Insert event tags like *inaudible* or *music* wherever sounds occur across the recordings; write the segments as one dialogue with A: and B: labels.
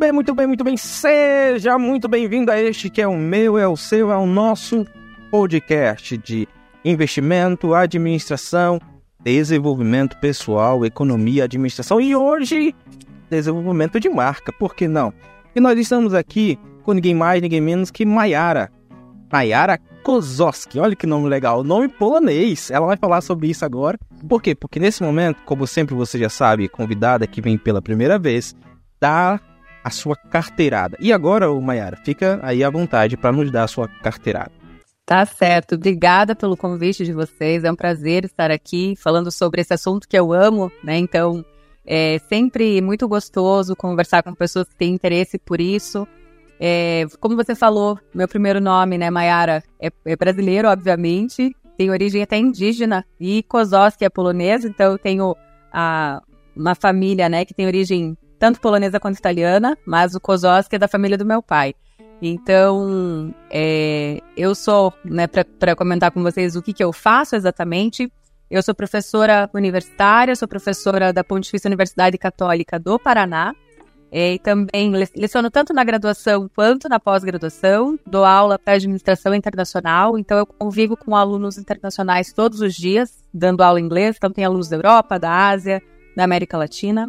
A: bem, muito bem, muito bem. Seja muito bem-vindo a este que é o meu, é o seu, é o nosso podcast de investimento, administração, desenvolvimento pessoal, economia, administração e hoje desenvolvimento de marca, por que não? E nós estamos aqui com ninguém mais, ninguém menos que Mayara. Mayara Kozowski, olha que nome legal, nome polonês. Ela vai falar sobre isso agora. Por quê? Porque nesse momento, como sempre você já sabe, convidada que vem pela primeira vez, dá a sua carteirada. E agora, Mayara, fica aí à vontade para nos dar a sua carteirada.
B: Tá certo. Obrigada pelo convite de vocês. É um prazer estar aqui falando sobre esse assunto que eu amo, né? Então, é sempre muito gostoso conversar com pessoas que têm interesse por isso. É, como você falou, meu primeiro nome, né, Mayara, é, é, brasileiro, obviamente, tem origem até indígena, e Kozowski é polonesa, então eu tenho a, uma família, né, que tem origem tanto polonesa quanto italiana, mas o Kozowski é da família do meu pai. Então, é, eu sou, né, para comentar com vocês o que, que eu faço exatamente, eu sou professora universitária, sou professora da Pontifícia Universidade Católica do Paraná, é, e também leciono tanto na graduação quanto na pós-graduação, dou aula para administração internacional, então eu convivo com alunos internacionais todos os dias, dando aula em inglês, então tem alunos da Europa, da Ásia, da América Latina.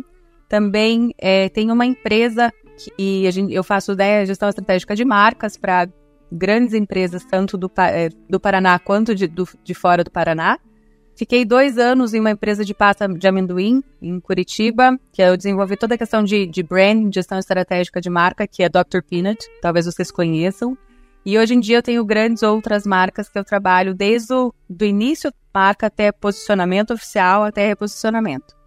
B: Também é, tem uma empresa que gente, eu faço né, gestão estratégica de marcas para grandes empresas, tanto do, é, do Paraná quanto de, do, de fora do Paraná. Fiquei dois anos em uma empresa de pasta de amendoim em Curitiba, que eu desenvolvi toda a questão de, de brand, gestão estratégica de marca, que é Dr. Peanut, talvez vocês conheçam. E hoje em dia eu tenho grandes outras marcas que eu trabalho desde o do início da marca até posicionamento oficial, até reposicionamento.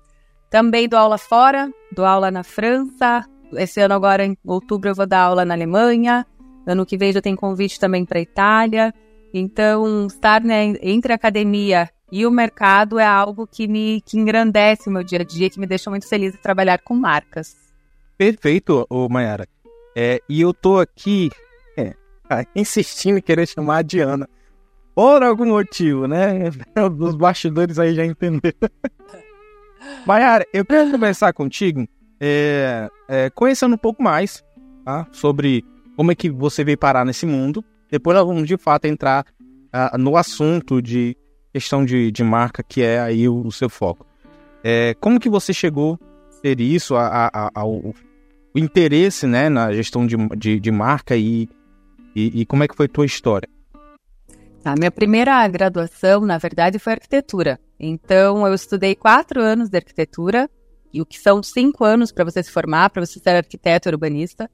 B: Também dou aula fora, dou aula na França. Esse ano agora, em outubro, eu vou dar aula na Alemanha. Ano que vem já tem convite também para a Itália. Então, estar né, entre a academia e o mercado é algo que me que engrandece o meu dia a dia, que me deixa muito feliz de trabalhar com marcas.
A: Perfeito, ô Mayara. É, e eu tô aqui é, insistindo em querer chamar a Diana. Por algum motivo, né? *laughs* Os bastidores aí já entenderam. Mayara, eu quero conversar contigo é, é, conhecendo um pouco mais tá? sobre como é que você veio parar nesse mundo. Depois nós vamos de fato entrar uh, no assunto de questão de, de marca, que é aí o, o seu foco. É, como que você chegou a ter isso, a, a, a, o, o, interesse né, na gestão de, de, de marca e, e, e, como é que foi a tua história?
B: A minha primeira graduação, na verdade, foi arquitetura. Então, eu estudei quatro anos de arquitetura, e o que são cinco anos para você se formar, para você ser arquiteto urbanista.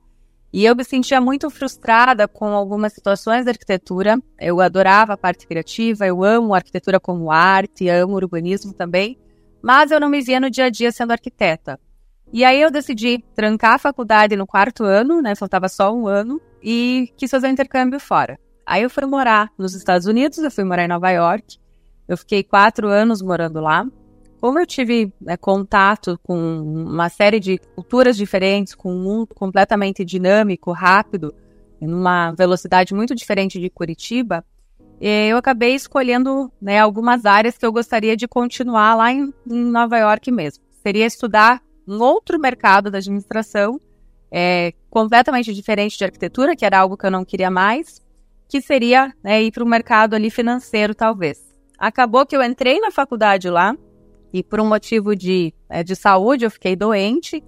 B: E eu me sentia muito frustrada com algumas situações da arquitetura. Eu adorava a parte criativa, eu amo arquitetura como arte, amo urbanismo também, mas eu não me via no dia a dia sendo arquiteta. E aí eu decidi trancar a faculdade no quarto ano, né? Faltava só um ano, e quis fazer um intercâmbio fora. Aí eu fui morar nos Estados Unidos, eu fui morar em Nova York. Eu fiquei quatro anos morando lá como eu tive né, contato com uma série de culturas diferentes, com um mundo completamente dinâmico, rápido, numa velocidade muito diferente de Curitiba, eh, eu acabei escolhendo né, algumas áreas que eu gostaria de continuar lá em, em, Nova York mesmo. Seria estudar um outro mercado da administração, é, completamente diferente de arquitetura, que era algo que eu não queria mais, que seria né, ir para o mercado ali financeiro, talvez. Acabou que eu entrei na faculdade lá, e por um motivo de, é, de saúde, eu fiquei doente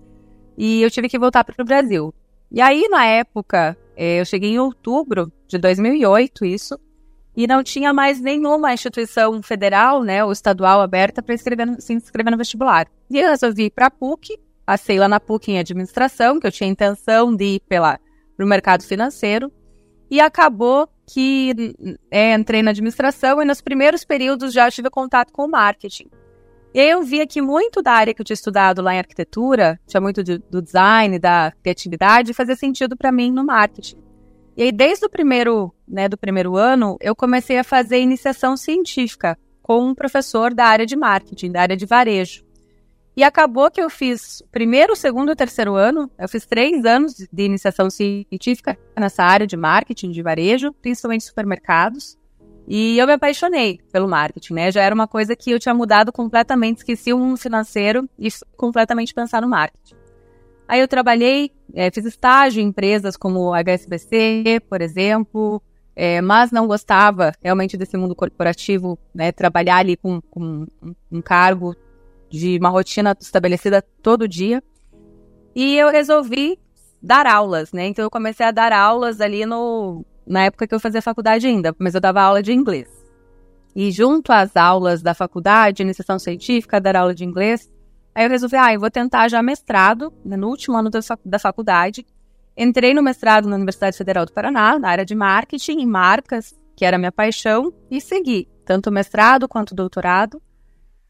B: e eu tive que voltar para o Brasil. E aí, na época, é, eu cheguei em outubro de 2008, isso, e não tinha mais nenhuma instituição federal, né, ou estadual aberta para se inscrever no vestibular. E eu resolvi ir para a PUC, passei lá na PUC em administração, que eu tinha intenção de ir para o mercado financeiro, e acabou que é, entrei na administração e nos primeiros períodos já tive contato com o marketing. E aí eu via que muito da área que eu tinha estudado lá em arquitetura, tinha muito de, do design, da criatividade, fazia sentido para mim no marketing. E aí desde o primeiro, né, do primeiro ano, eu comecei a fazer iniciação científica com um professor da área de marketing, da área de varejo. E acabou que eu fiz primeiro, segundo e terceiro ano, eu fiz três anos de iniciação científica nessa área de marketing, de varejo, principalmente supermercados. E eu me apaixonei pelo marketing, né? Já era uma coisa que eu tinha mudado completamente, esqueci o mundo financeiro e completamente pensar no marketing. Aí eu trabalhei, é, fiz estágio em empresas como HSBC, por exemplo, é, mas não gostava realmente desse mundo corporativo, né, trabalhar ali com, com um cargo de uma rotina estabelecida todo dia. E eu resolvi dar aulas, né? Então eu comecei a dar aulas ali no na época que eu fazia faculdade ainda, mas eu dava aula de inglês. E junto às aulas da faculdade, iniciação científica, dar aula de inglês, aí eu resolvi, ah, eu vou tentar já mestrado, né, no último ano da faculdade. Entrei no mestrado na Universidade Federal do Paraná, na área de marketing e marcas, que era minha paixão, e segui, tanto o mestrado quanto o doutorado.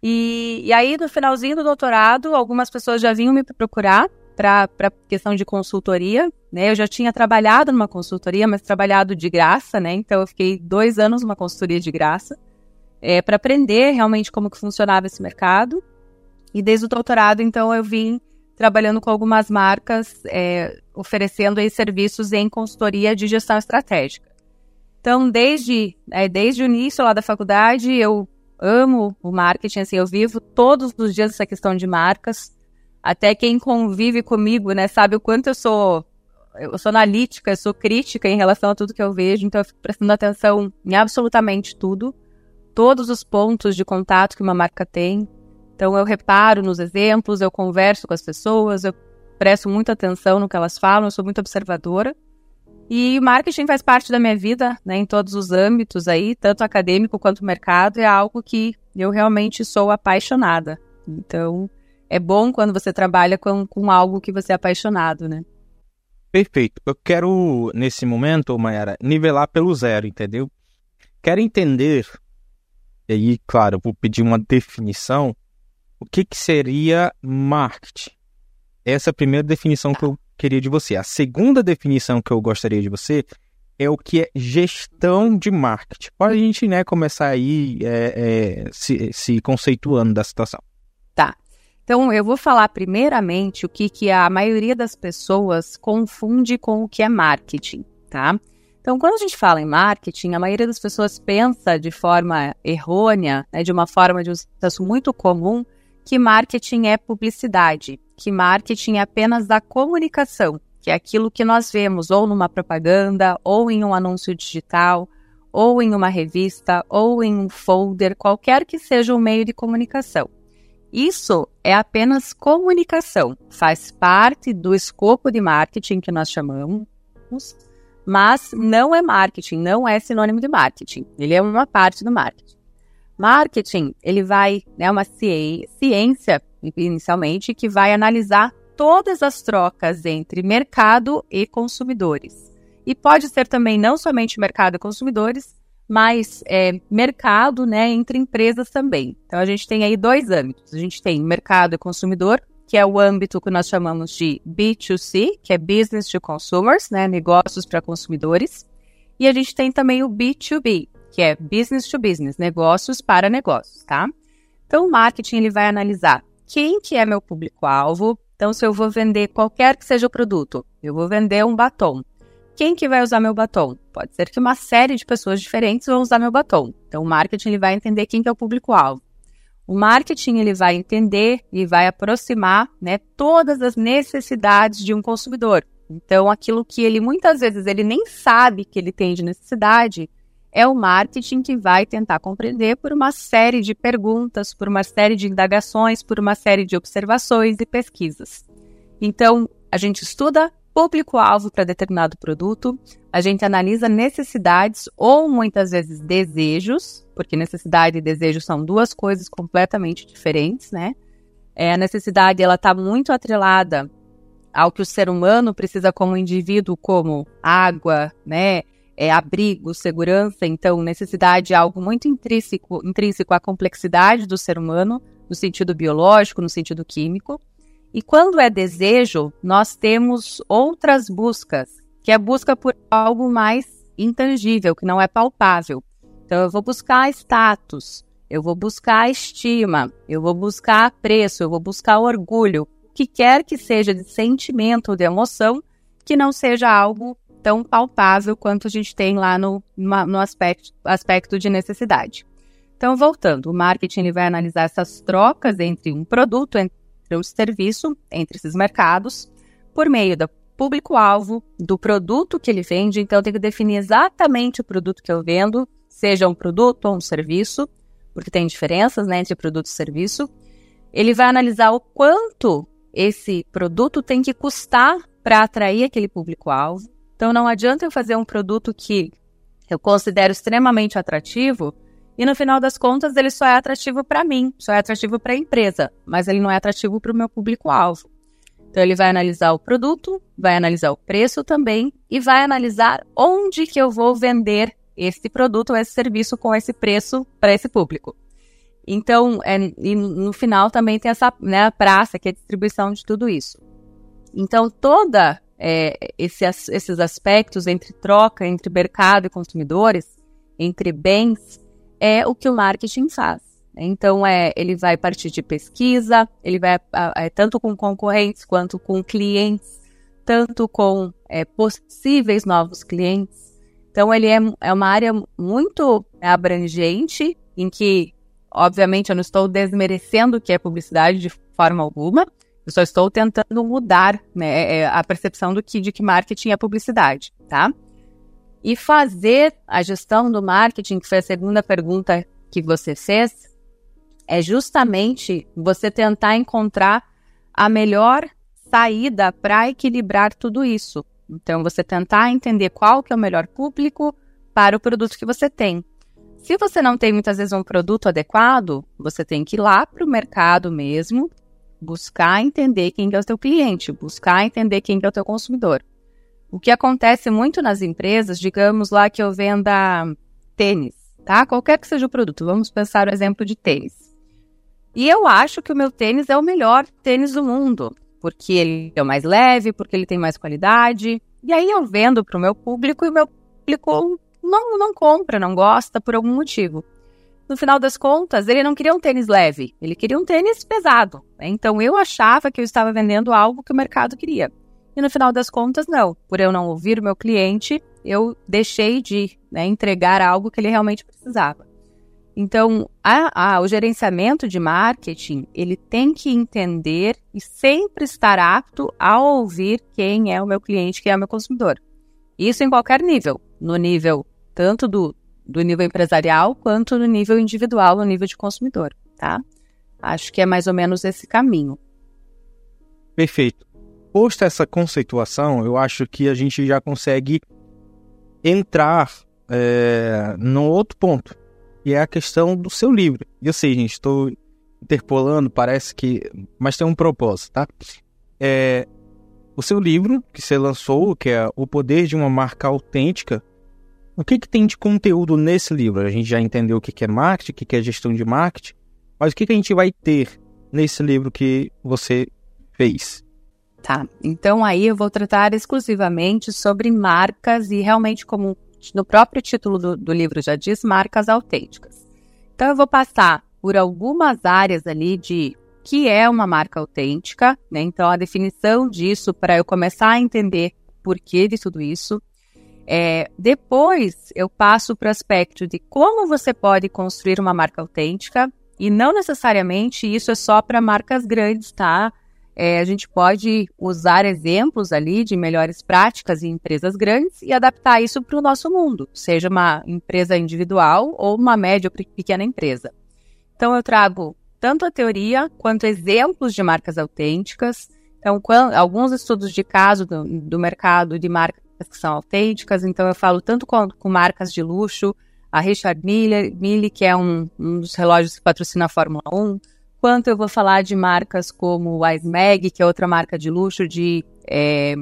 B: E, e aí, no finalzinho do doutorado, algumas pessoas já vinham me procurar para questão de consultoria, né? Eu já tinha trabalhado numa consultoria, mas trabalhado de graça, né? Então eu fiquei dois anos numa consultoria de graça é, para aprender realmente como que funcionava esse mercado. E desde o doutorado, então, eu vim trabalhando com algumas marcas, é, oferecendo aí serviços em consultoria de gestão estratégica. Então, desde, é, desde o início lá da faculdade, eu amo o marketing, assim, eu vivo todos os dias essa questão de marcas. Até quem convive comigo, né, sabe o quanto eu sou eu sou analítica, eu sou crítica em relação a tudo que eu vejo, então eu fico prestando atenção em absolutamente tudo, todos os pontos de contato que uma marca tem. Então eu reparo nos exemplos, eu converso com as pessoas, eu presto muita atenção no que elas falam, eu sou muito observadora. E marketing faz parte da minha vida, né, em todos os âmbitos aí, tanto acadêmico quanto mercado, é algo que eu realmente sou apaixonada. Então, é bom quando você trabalha com, com algo que você é apaixonado, né?
A: Perfeito. Eu quero, nesse momento, Mayara, nivelar pelo zero, entendeu? Quero entender, e aí, claro, vou pedir uma definição, o que, que seria marketing? Essa é a primeira definição que eu queria de você. A segunda definição que eu gostaria de você é o que é gestão de marketing. Pode a gente né, começar aí é, é, se, se conceituando da situação.
B: Tá. Então, eu vou falar primeiramente o que, que a maioria das pessoas confunde com o que é marketing, tá? Então, quando a gente fala em marketing, a maioria das pessoas pensa de forma errônea, né, de uma forma de um sucesso muito comum, que marketing é publicidade, que marketing é apenas da comunicação, que é aquilo que nós vemos ou numa propaganda, ou em um anúncio digital, ou em uma revista, ou em um folder, qualquer que seja o meio de comunicação. Isso é apenas comunicação, faz parte do escopo de marketing que nós chamamos, mas não é marketing, não é sinônimo de marketing. Ele é uma parte do marketing. Marketing, ele vai, é né, uma ciência, inicialmente, que vai analisar todas as trocas entre mercado e consumidores. E pode ser também não somente mercado e consumidores, mas é, mercado né, entre empresas também. Então a gente tem aí dois âmbitos. A gente tem mercado e consumidor, que é o âmbito que nós chamamos de B2C, que é Business to Consumers, né, negócios para consumidores. E a gente tem também o B2B, que é Business to Business, negócios para negócios, tá? Então o marketing ele vai analisar quem que é meu público-alvo. Então se eu vou vender qualquer que seja o produto, eu vou vender um batom. Quem que vai usar meu batom? Pode ser que uma série de pessoas diferentes vão usar meu batom. Então, o marketing ele vai entender quem que é o público-alvo. O marketing ele vai entender e vai aproximar né, todas as necessidades de um consumidor. Então, aquilo que ele muitas vezes ele nem sabe que ele tem de necessidade, é o marketing que vai tentar compreender por uma série de perguntas, por uma série de indagações, por uma série de observações e pesquisas. Então, a gente estuda público-alvo para determinado produto, a gente analisa necessidades ou muitas vezes desejos, porque necessidade e desejo são duas coisas completamente diferentes, né? É, a necessidade ela está muito atrelada ao que o ser humano precisa como indivíduo, como água, né? É, abrigo, segurança. Então, necessidade é algo muito intrínseco, intrínseco à complexidade do ser humano, no sentido biológico, no sentido químico. E quando é desejo, nós temos outras buscas, que é a busca por algo mais intangível, que não é palpável. Então, eu vou buscar status, eu vou buscar estima, eu vou buscar preço, eu vou buscar orgulho, o que quer que seja de sentimento ou de emoção, que não seja algo tão palpável quanto a gente tem lá no, no aspecto, aspecto de necessidade. Então, voltando, o marketing vai analisar essas trocas entre um produto, entre o serviço entre esses mercados, por meio do público-alvo, do produto que ele vende. Então, eu tenho que definir exatamente o produto que eu vendo, seja um produto ou um serviço, porque tem diferenças né, entre produto e serviço. Ele vai analisar o quanto esse produto tem que custar para atrair aquele público-alvo. Então, não adianta eu fazer um produto que eu considero extremamente atrativo e no final das contas ele só é atrativo para mim, só é atrativo para a empresa, mas ele não é atrativo para o meu público-alvo. Então ele vai analisar o produto, vai analisar o preço também e vai analisar onde que eu vou vender esse produto ou esse serviço com esse preço para esse público. Então, é, e no final também tem essa né, praça, que é a distribuição de tudo isso. Então, toda é, esse, esses aspectos entre troca, entre mercado e consumidores, entre bens, é o que o marketing faz. Então, é, ele vai partir de pesquisa, ele vai é, tanto com concorrentes quanto com clientes, tanto com é, possíveis novos clientes. Então, ele é, é uma área muito abrangente, em que, obviamente, eu não estou desmerecendo o que é publicidade de forma alguma, eu só estou tentando mudar né, é, a percepção do que, de que marketing é publicidade, tá? E fazer a gestão do marketing, que foi a segunda pergunta que você fez, é justamente você tentar encontrar a melhor saída para equilibrar tudo isso. Então, você tentar entender qual que é o melhor público para o produto que você tem. Se você não tem muitas vezes um produto adequado, você tem que ir lá para o mercado mesmo, buscar entender quem é o seu cliente, buscar entender quem é o teu consumidor. O que acontece muito nas empresas, digamos lá que eu venda tênis, tá? Qualquer que seja o produto, vamos pensar o exemplo de tênis. E eu acho que o meu tênis é o melhor tênis do mundo, porque ele é o mais leve, porque ele tem mais qualidade. E aí eu vendo para o meu público e o meu público não, não compra, não gosta por algum motivo. No final das contas, ele não queria um tênis leve, ele queria um tênis pesado. Né? Então eu achava que eu estava vendendo algo que o mercado queria. E no final das contas, não. Por eu não ouvir o meu cliente, eu deixei de né, entregar algo que ele realmente precisava. Então, a, a, o gerenciamento de marketing, ele tem que entender e sempre estar apto a ouvir quem é o meu cliente, quem é o meu consumidor. Isso em qualquer nível, no nível tanto do, do nível empresarial quanto no nível individual, no nível de consumidor, tá? Acho que é mais ou menos esse caminho.
A: Perfeito posta essa conceituação, eu acho que a gente já consegue entrar é, no outro ponto, que é a questão do seu livro. Eu sei, gente, estou interpolando, parece que. Mas tem um propósito, tá? É, o seu livro, que você lançou, que é O Poder de uma Marca Autêntica, o que, que tem de conteúdo nesse livro? A gente já entendeu o que, que é marketing, o que, que é gestão de marketing, mas o que, que a gente vai ter nesse livro que você fez?
B: Tá, então aí eu vou tratar exclusivamente sobre marcas e realmente, como no próprio título do, do livro já diz, marcas autênticas. Então eu vou passar por algumas áreas ali de que é uma marca autêntica, né? Então a definição disso para eu começar a entender por que de tudo isso. É, depois eu passo para o aspecto de como você pode construir uma marca autêntica e não necessariamente isso é só para marcas grandes, tá? É, a gente pode usar exemplos ali de melhores práticas em empresas grandes e adaptar isso para o nosso mundo, seja uma empresa individual ou uma média ou pequena empresa. Então, eu trago tanto a teoria quanto exemplos de marcas autênticas. Então, quando, alguns estudos de caso do, do, mercado de marcas que são autênticas. Então, eu falo tanto com, com marcas de luxo, a Richard Mille, Mille que é um, um dos relógios que patrocina a Fórmula 1, quanto eu vou falar de marcas como a Smeg, que é outra marca de luxo de é,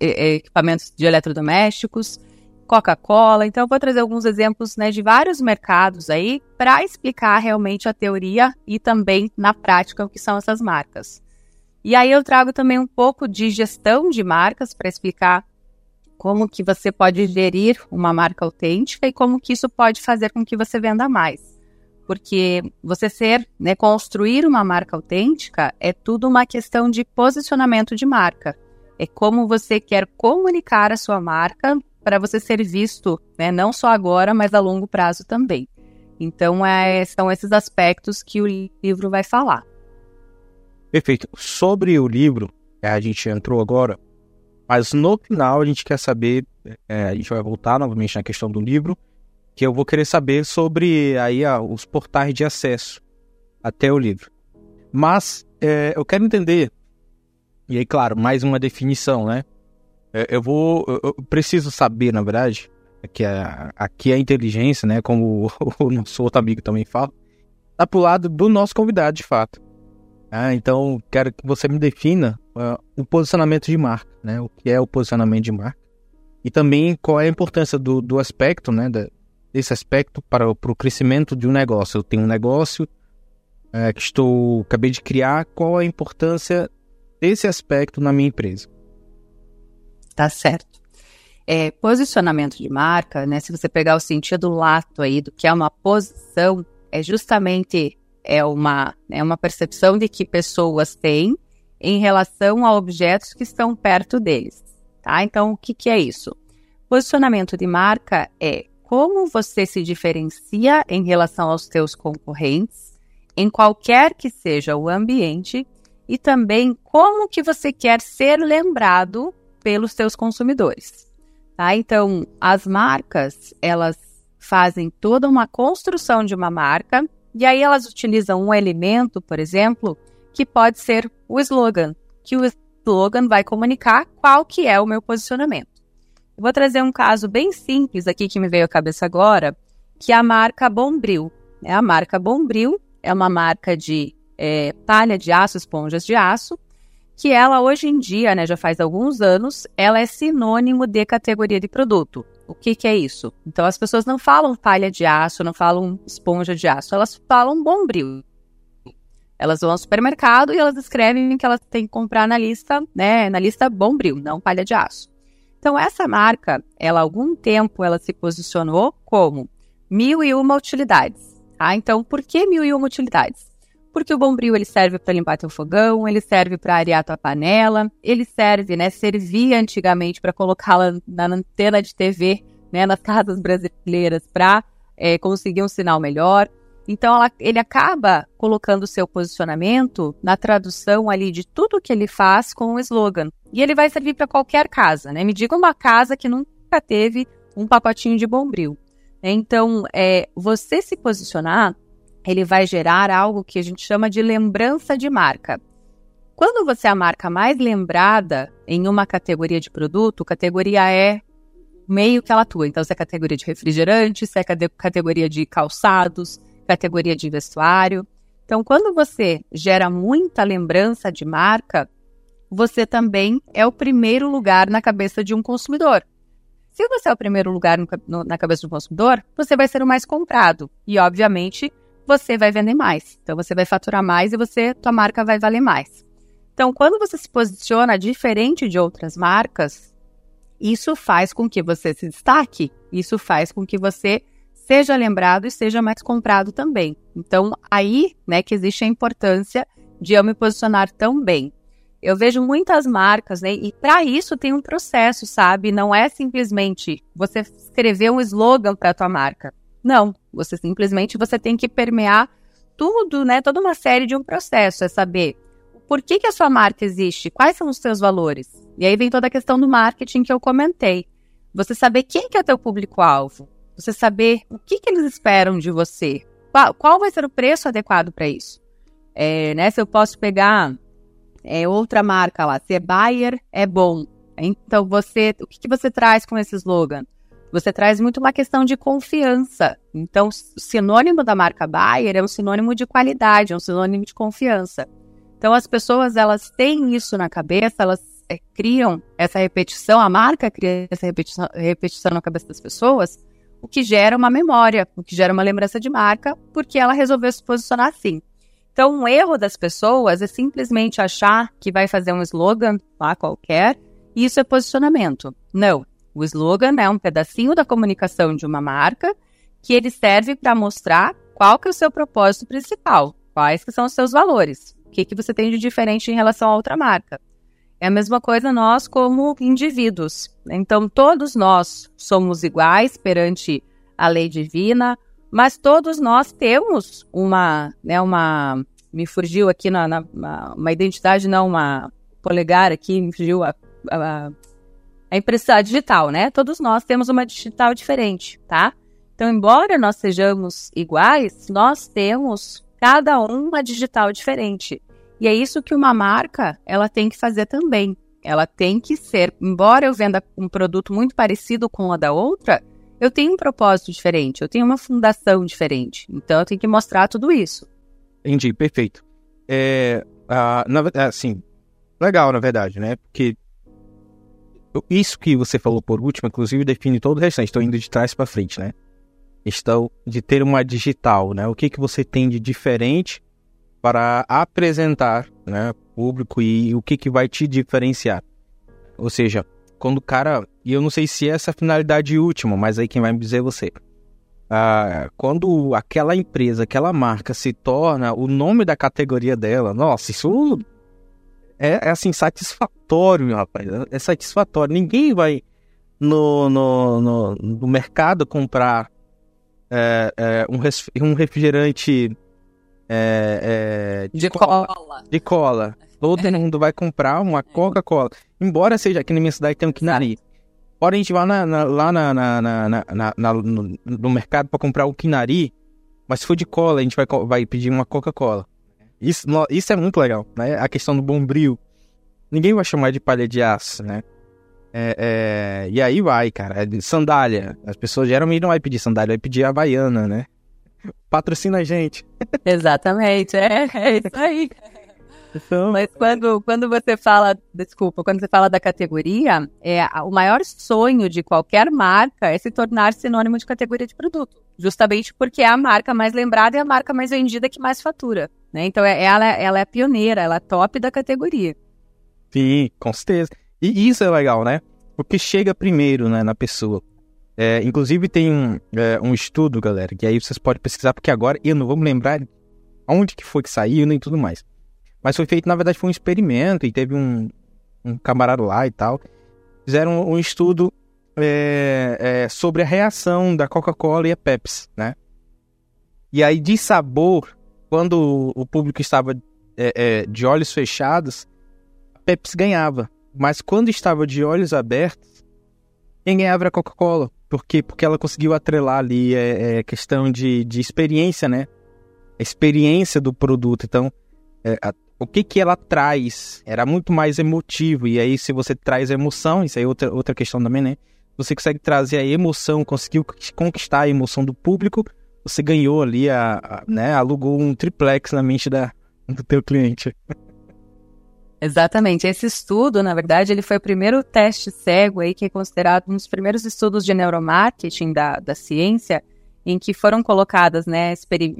B: equipamentos de eletrodomésticos, Coca-Cola. Então, eu vou trazer alguns exemplos né, de vários mercados aí para explicar realmente a teoria e também na prática o que são essas marcas. E aí eu trago também um pouco de gestão de marcas para explicar como que você pode gerir uma marca autêntica e como que isso pode fazer com que você venda mais porque você ser, né, construir uma marca autêntica é tudo uma questão de posicionamento de marca. É como você quer comunicar a sua marca para você ser visto, né, não só agora, mas a longo prazo também. Então, é, são esses aspectos que o livro vai falar.
A: Perfeito. Sobre o livro, a gente entrou agora, mas no final a gente quer saber, é, a gente vai voltar novamente na questão do livro, que eu vou querer saber sobre aí os portais de acesso até o livro. Mas é, eu quero entender, e aí, claro, mais uma definição, né? É, eu vou, eu preciso saber, na verdade, que a, aqui a inteligência, né, como o, *laughs* o nosso outro amigo também fala, tá pro lado do nosso convidado, de fato. Ah, então, quero que você me defina uh, o posicionamento de marca, né? O que é o posicionamento de marca. E também qual é a importância do, do aspecto, né? Da, desse aspecto para, para o crescimento de um negócio. Eu tenho um negócio uh, que estou, acabei de criar, qual a importância desse aspecto na minha empresa?
B: Tá certo. É, posicionamento de marca, né? Se você pegar o sentido lato aí do que é uma posição, é justamente é uma, é uma percepção de que pessoas têm em relação a objetos que estão perto deles, tá? Então, o que, que é isso? Posicionamento de marca é como você se diferencia em relação aos seus concorrentes, em qualquer que seja o ambiente, e também como que você quer ser lembrado pelos seus consumidores. Tá? Então, as marcas, elas fazem toda uma construção de uma marca e aí elas utilizam um elemento, por exemplo, que pode ser o slogan, que o slogan vai comunicar qual que é o meu posicionamento. Eu vou trazer um caso bem simples aqui que me veio à cabeça agora, que é a marca Bombril. É a marca Bombril é uma marca de é, palha de aço, esponjas de aço, que ela hoje em dia, né, já faz alguns anos, ela é sinônimo de categoria de produto. O que, que é isso? Então as pessoas não falam palha de aço, não falam esponja de aço, elas falam bombril. Elas vão ao supermercado e elas escrevem que elas têm que comprar na lista, né, na lista bombril, não palha de aço. Então essa marca, ela algum tempo ela se posicionou como mil e uma utilidades. Tá? Então por que mil e uma utilidades? porque o bombril ele serve para limpar teu fogão, ele serve para arear tua panela, ele serve, né, servia antigamente para colocá-la na antena de TV, né, nas casas brasileiras para é, conseguir um sinal melhor. Então ela, ele acaba colocando o seu posicionamento na tradução ali de tudo que ele faz com o slogan. E ele vai servir para qualquer casa, né? Me diga uma casa que nunca teve um pacotinho de bombril. Então, é, você se posicionar ele vai gerar algo que a gente chama de lembrança de marca. Quando você é a marca mais lembrada em uma categoria de produto, categoria é meio que ela atua. Então, se é categoria de refrigerante, se é categoria de calçados, categoria de vestuário. Então, quando você gera muita lembrança de marca, você também é o primeiro lugar na cabeça de um consumidor. Se você é o primeiro lugar no, no, na cabeça do consumidor, você vai ser o mais comprado. E, obviamente, você vai vender mais. Então você vai faturar mais e você, tua marca vai valer mais. Então, quando você se posiciona diferente de outras marcas, isso faz com que você se destaque, isso faz com que você seja lembrado e seja mais comprado também. Então, aí, né, que existe a importância de eu me posicionar tão bem. Eu vejo muitas marcas, né, e para isso tem um processo, sabe? Não é simplesmente você escrever um slogan para tua marca. Não, você simplesmente você tem que permear tudo, né? Toda uma série de um processo, é saber por que, que a sua marca existe, quais são os seus valores. E aí vem toda a questão do marketing que eu comentei. Você saber quem que é teu público-alvo, você saber o que, que eles esperam de você, qual, qual vai ser o preço adequado para isso. É, né, se eu posso pegar é, outra marca lá, se é Bayer, é bom. Então, você, o que, que você traz com esse slogan? você traz muito uma questão de confiança. Então, o sinônimo da marca Bayer é um sinônimo de qualidade, é um sinônimo de confiança. Então, as pessoas elas têm isso na cabeça, elas é, criam essa repetição, a marca cria essa repetição, repetição na cabeça das pessoas, o que gera uma memória, o que gera uma lembrança de marca, porque ela resolveu se posicionar assim. Então, um erro das pessoas é simplesmente achar que vai fazer um slogan lá qualquer, e isso é posicionamento. Não, o slogan é um pedacinho da comunicação de uma marca que ele serve para mostrar qual que é o seu propósito principal, quais que são os seus valores, o que, que você tem de diferente em relação a outra marca. É a mesma coisa nós como indivíduos. Então, todos nós somos iguais perante a lei divina, mas todos nós temos uma, né, uma, me fugiu aqui na, na uma, uma identidade, não uma, polegar aqui, me fugiu a, a, a impressão digital, né? Todos nós temos uma digital diferente, tá? Então, embora nós sejamos iguais, nós temos cada um uma digital diferente. E é isso que uma marca ela tem que fazer também. Ela tem que ser, embora eu venda um produto muito parecido com a da outra, eu tenho um propósito diferente, eu tenho uma fundação diferente. Então eu tenho que mostrar tudo isso.
A: Entendi, perfeito. É, ah, assim, legal, na verdade, né? Porque isso que você falou por último, inclusive, define todo o restante. Estou indo de trás para frente, né? Estou de ter uma digital, né? O que, que você tem de diferente para apresentar, né, público e o que, que vai te diferenciar. Ou seja, quando o cara, e eu não sei se é essa a finalidade última, mas aí quem vai me dizer é você. Ah, quando aquela empresa, aquela marca se torna o nome da categoria dela, nossa, isso é, é assim, satisfatório, rapaz. É satisfatório. Ninguém vai no, no, no, no mercado comprar é, é, um, um refrigerante é,
B: de, de cola. cola.
A: De cola. Todo mundo vai comprar uma Coca-Cola. Embora seja aqui na minha cidade tem um quinari. Ora, a gente vai na, na, lá na, na, no, no, mercado para comprar o quinari, mas se for de cola, a gente vai, vai pedir uma Coca-Cola. Isso, isso é muito legal, né? A questão do bombril. Ninguém vai chamar de palha de aço, né? É, é, e aí vai, cara. É sandália. As pessoas geralmente não vai pedir sandália, vai pedir havaiana, né? Patrocina a gente.
B: Exatamente, é, é isso aí. Então... Mas quando, quando você fala, desculpa, quando você fala da categoria, é, o maior sonho de qualquer marca é se tornar sinônimo de categoria de produto. Justamente porque é a marca mais lembrada e a marca mais vendida que mais fatura. Né? Então é, ela, ela é a pioneira, ela é top da categoria.
A: Sim, com certeza. E isso é legal, né? Porque chega primeiro né, na pessoa. É, inclusive tem um, é, um estudo, galera, que aí vocês podem pesquisar, porque agora eu não vou me lembrar onde que foi que saiu nem tudo mais. Mas foi feito, na verdade, foi um experimento e teve um, um camarada lá e tal. Fizeram um, estudo é, é, sobre a reação da Coca-Cola e a Pepsi, né? E aí, de sabor, quando o público estava é, é, de olhos fechados, a Pepsi ganhava. Mas quando estava de olhos abertos, quem ganhava era a Coca-Cola. Por quê? Porque ela conseguiu atrelar ali é, é questão de, de experiência, né? A experiência do produto. Então, é, a, o que que ela traz era muito mais emotivo. E aí, se você traz emoção, isso aí é outra, outra questão também, né? Você consegue trazer a emoção, conseguiu conquistar a emoção do público, você ganhou ali, a, a né? Alugou um triplex na mente da, do teu cliente. *laughs*
B: Exatamente. Esse estudo, na verdade, ele foi o primeiro teste cego aí que é considerado um dos primeiros estudos de neuromarketing da, da ciência, em que foram colocadas, né,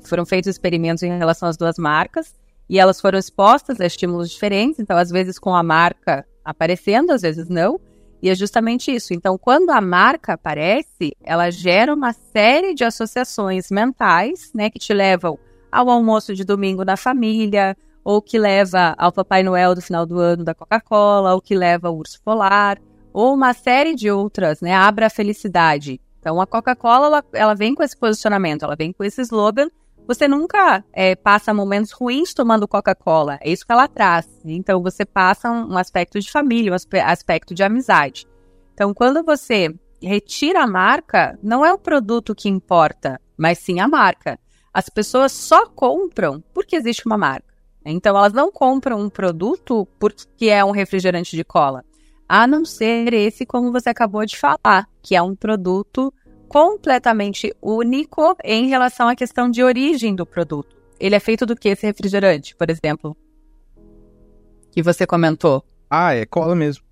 B: foram feitos experimentos em relação às duas marcas e elas foram expostas a estímulos diferentes, então às vezes com a marca aparecendo, às vezes não. E é justamente isso. Então, quando a marca aparece, ela gera uma série de associações mentais, né, que te levam ao almoço de domingo na família, ou que leva ao Papai Noel do final do ano da Coca-Cola, ou que leva ao Urso Polar, ou uma série de outras, né? Abra a felicidade. Então a Coca-Cola ela, ela, vem com esse posicionamento, ela vem com esse slogan. Você nunca é, passa momentos ruins tomando Coca-Cola, é isso que ela traz. Então você passa um, um aspecto de família, um aspecto de amizade. Então quando você retira a marca, não é o produto que importa, mas sim a marca. As pessoas só compram porque existe uma marca. Então, elas não compram um produto porque é um refrigerante de cola, a não ser esse, como você acabou de falar, que é um produto completamente único em relação à questão de origem do produto. Ele é feito do que esse refrigerante, por exemplo? Que você comentou.
A: Ah, é cola mesmo.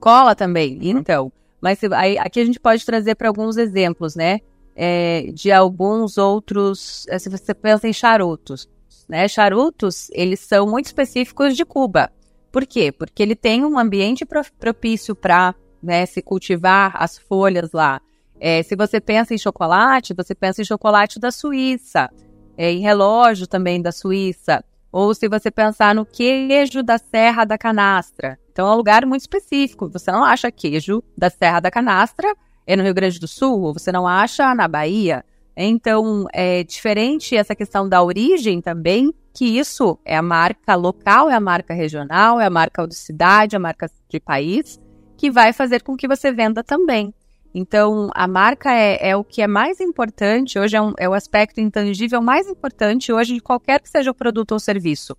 B: Cola também, então. Mas aí, aqui a gente pode trazer para alguns exemplos, né? É, de alguns outros. Se você pensa em charutos né? Charutos, eles são muito específicos de Cuba. Por quê? Porque ele tem um ambiente propício para né, se cultivar as folhas lá. É, se você pensa em chocolate, você pensa em chocolate da Suíça, é, em relógio também da Suíça, ou se você pensar no queijo da Serra da Canastra. Então é um lugar muito específico. Você não acha queijo da Serra da Canastra é no Rio Grande do Sul, ou você não acha na Bahia. Então, é diferente essa questão da origem também, que isso é a marca local, é a marca regional, é a marca de cidade, é a marca de país, que vai fazer com que você venda também. Então, a marca é, é o que é mais importante, hoje é, um, é o aspecto intangível mais importante hoje de qualquer que seja o produto ou serviço.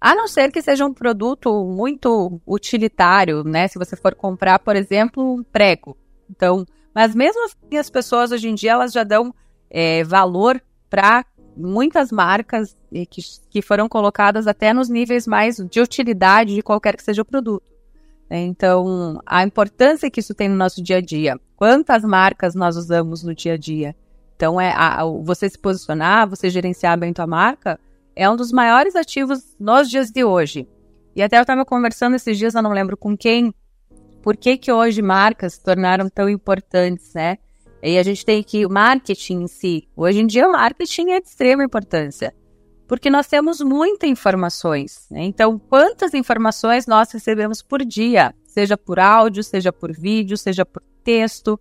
B: A não ser que seja um produto muito utilitário, né? Se você for comprar, por exemplo, um prego. Então, mas mesmo assim, as pessoas hoje em dia elas já dão é, valor para muitas marcas que, que foram colocadas até nos níveis mais de utilidade de qualquer que seja o produto. Então, a importância que isso tem no nosso dia a dia. Quantas marcas nós usamos no dia a dia? Então, é a, você se posicionar, você gerenciar bem tua marca, é um dos maiores ativos nos dias de hoje. E até eu estava conversando esses dias, eu não lembro com quem, por que que hoje marcas se tornaram tão importantes, né? E a gente tem que o marketing em si. Hoje em dia o marketing é de extrema importância porque nós temos muitas informações. Né? Então, quantas informações nós recebemos por dia, seja por áudio, seja por vídeo, seja por texto,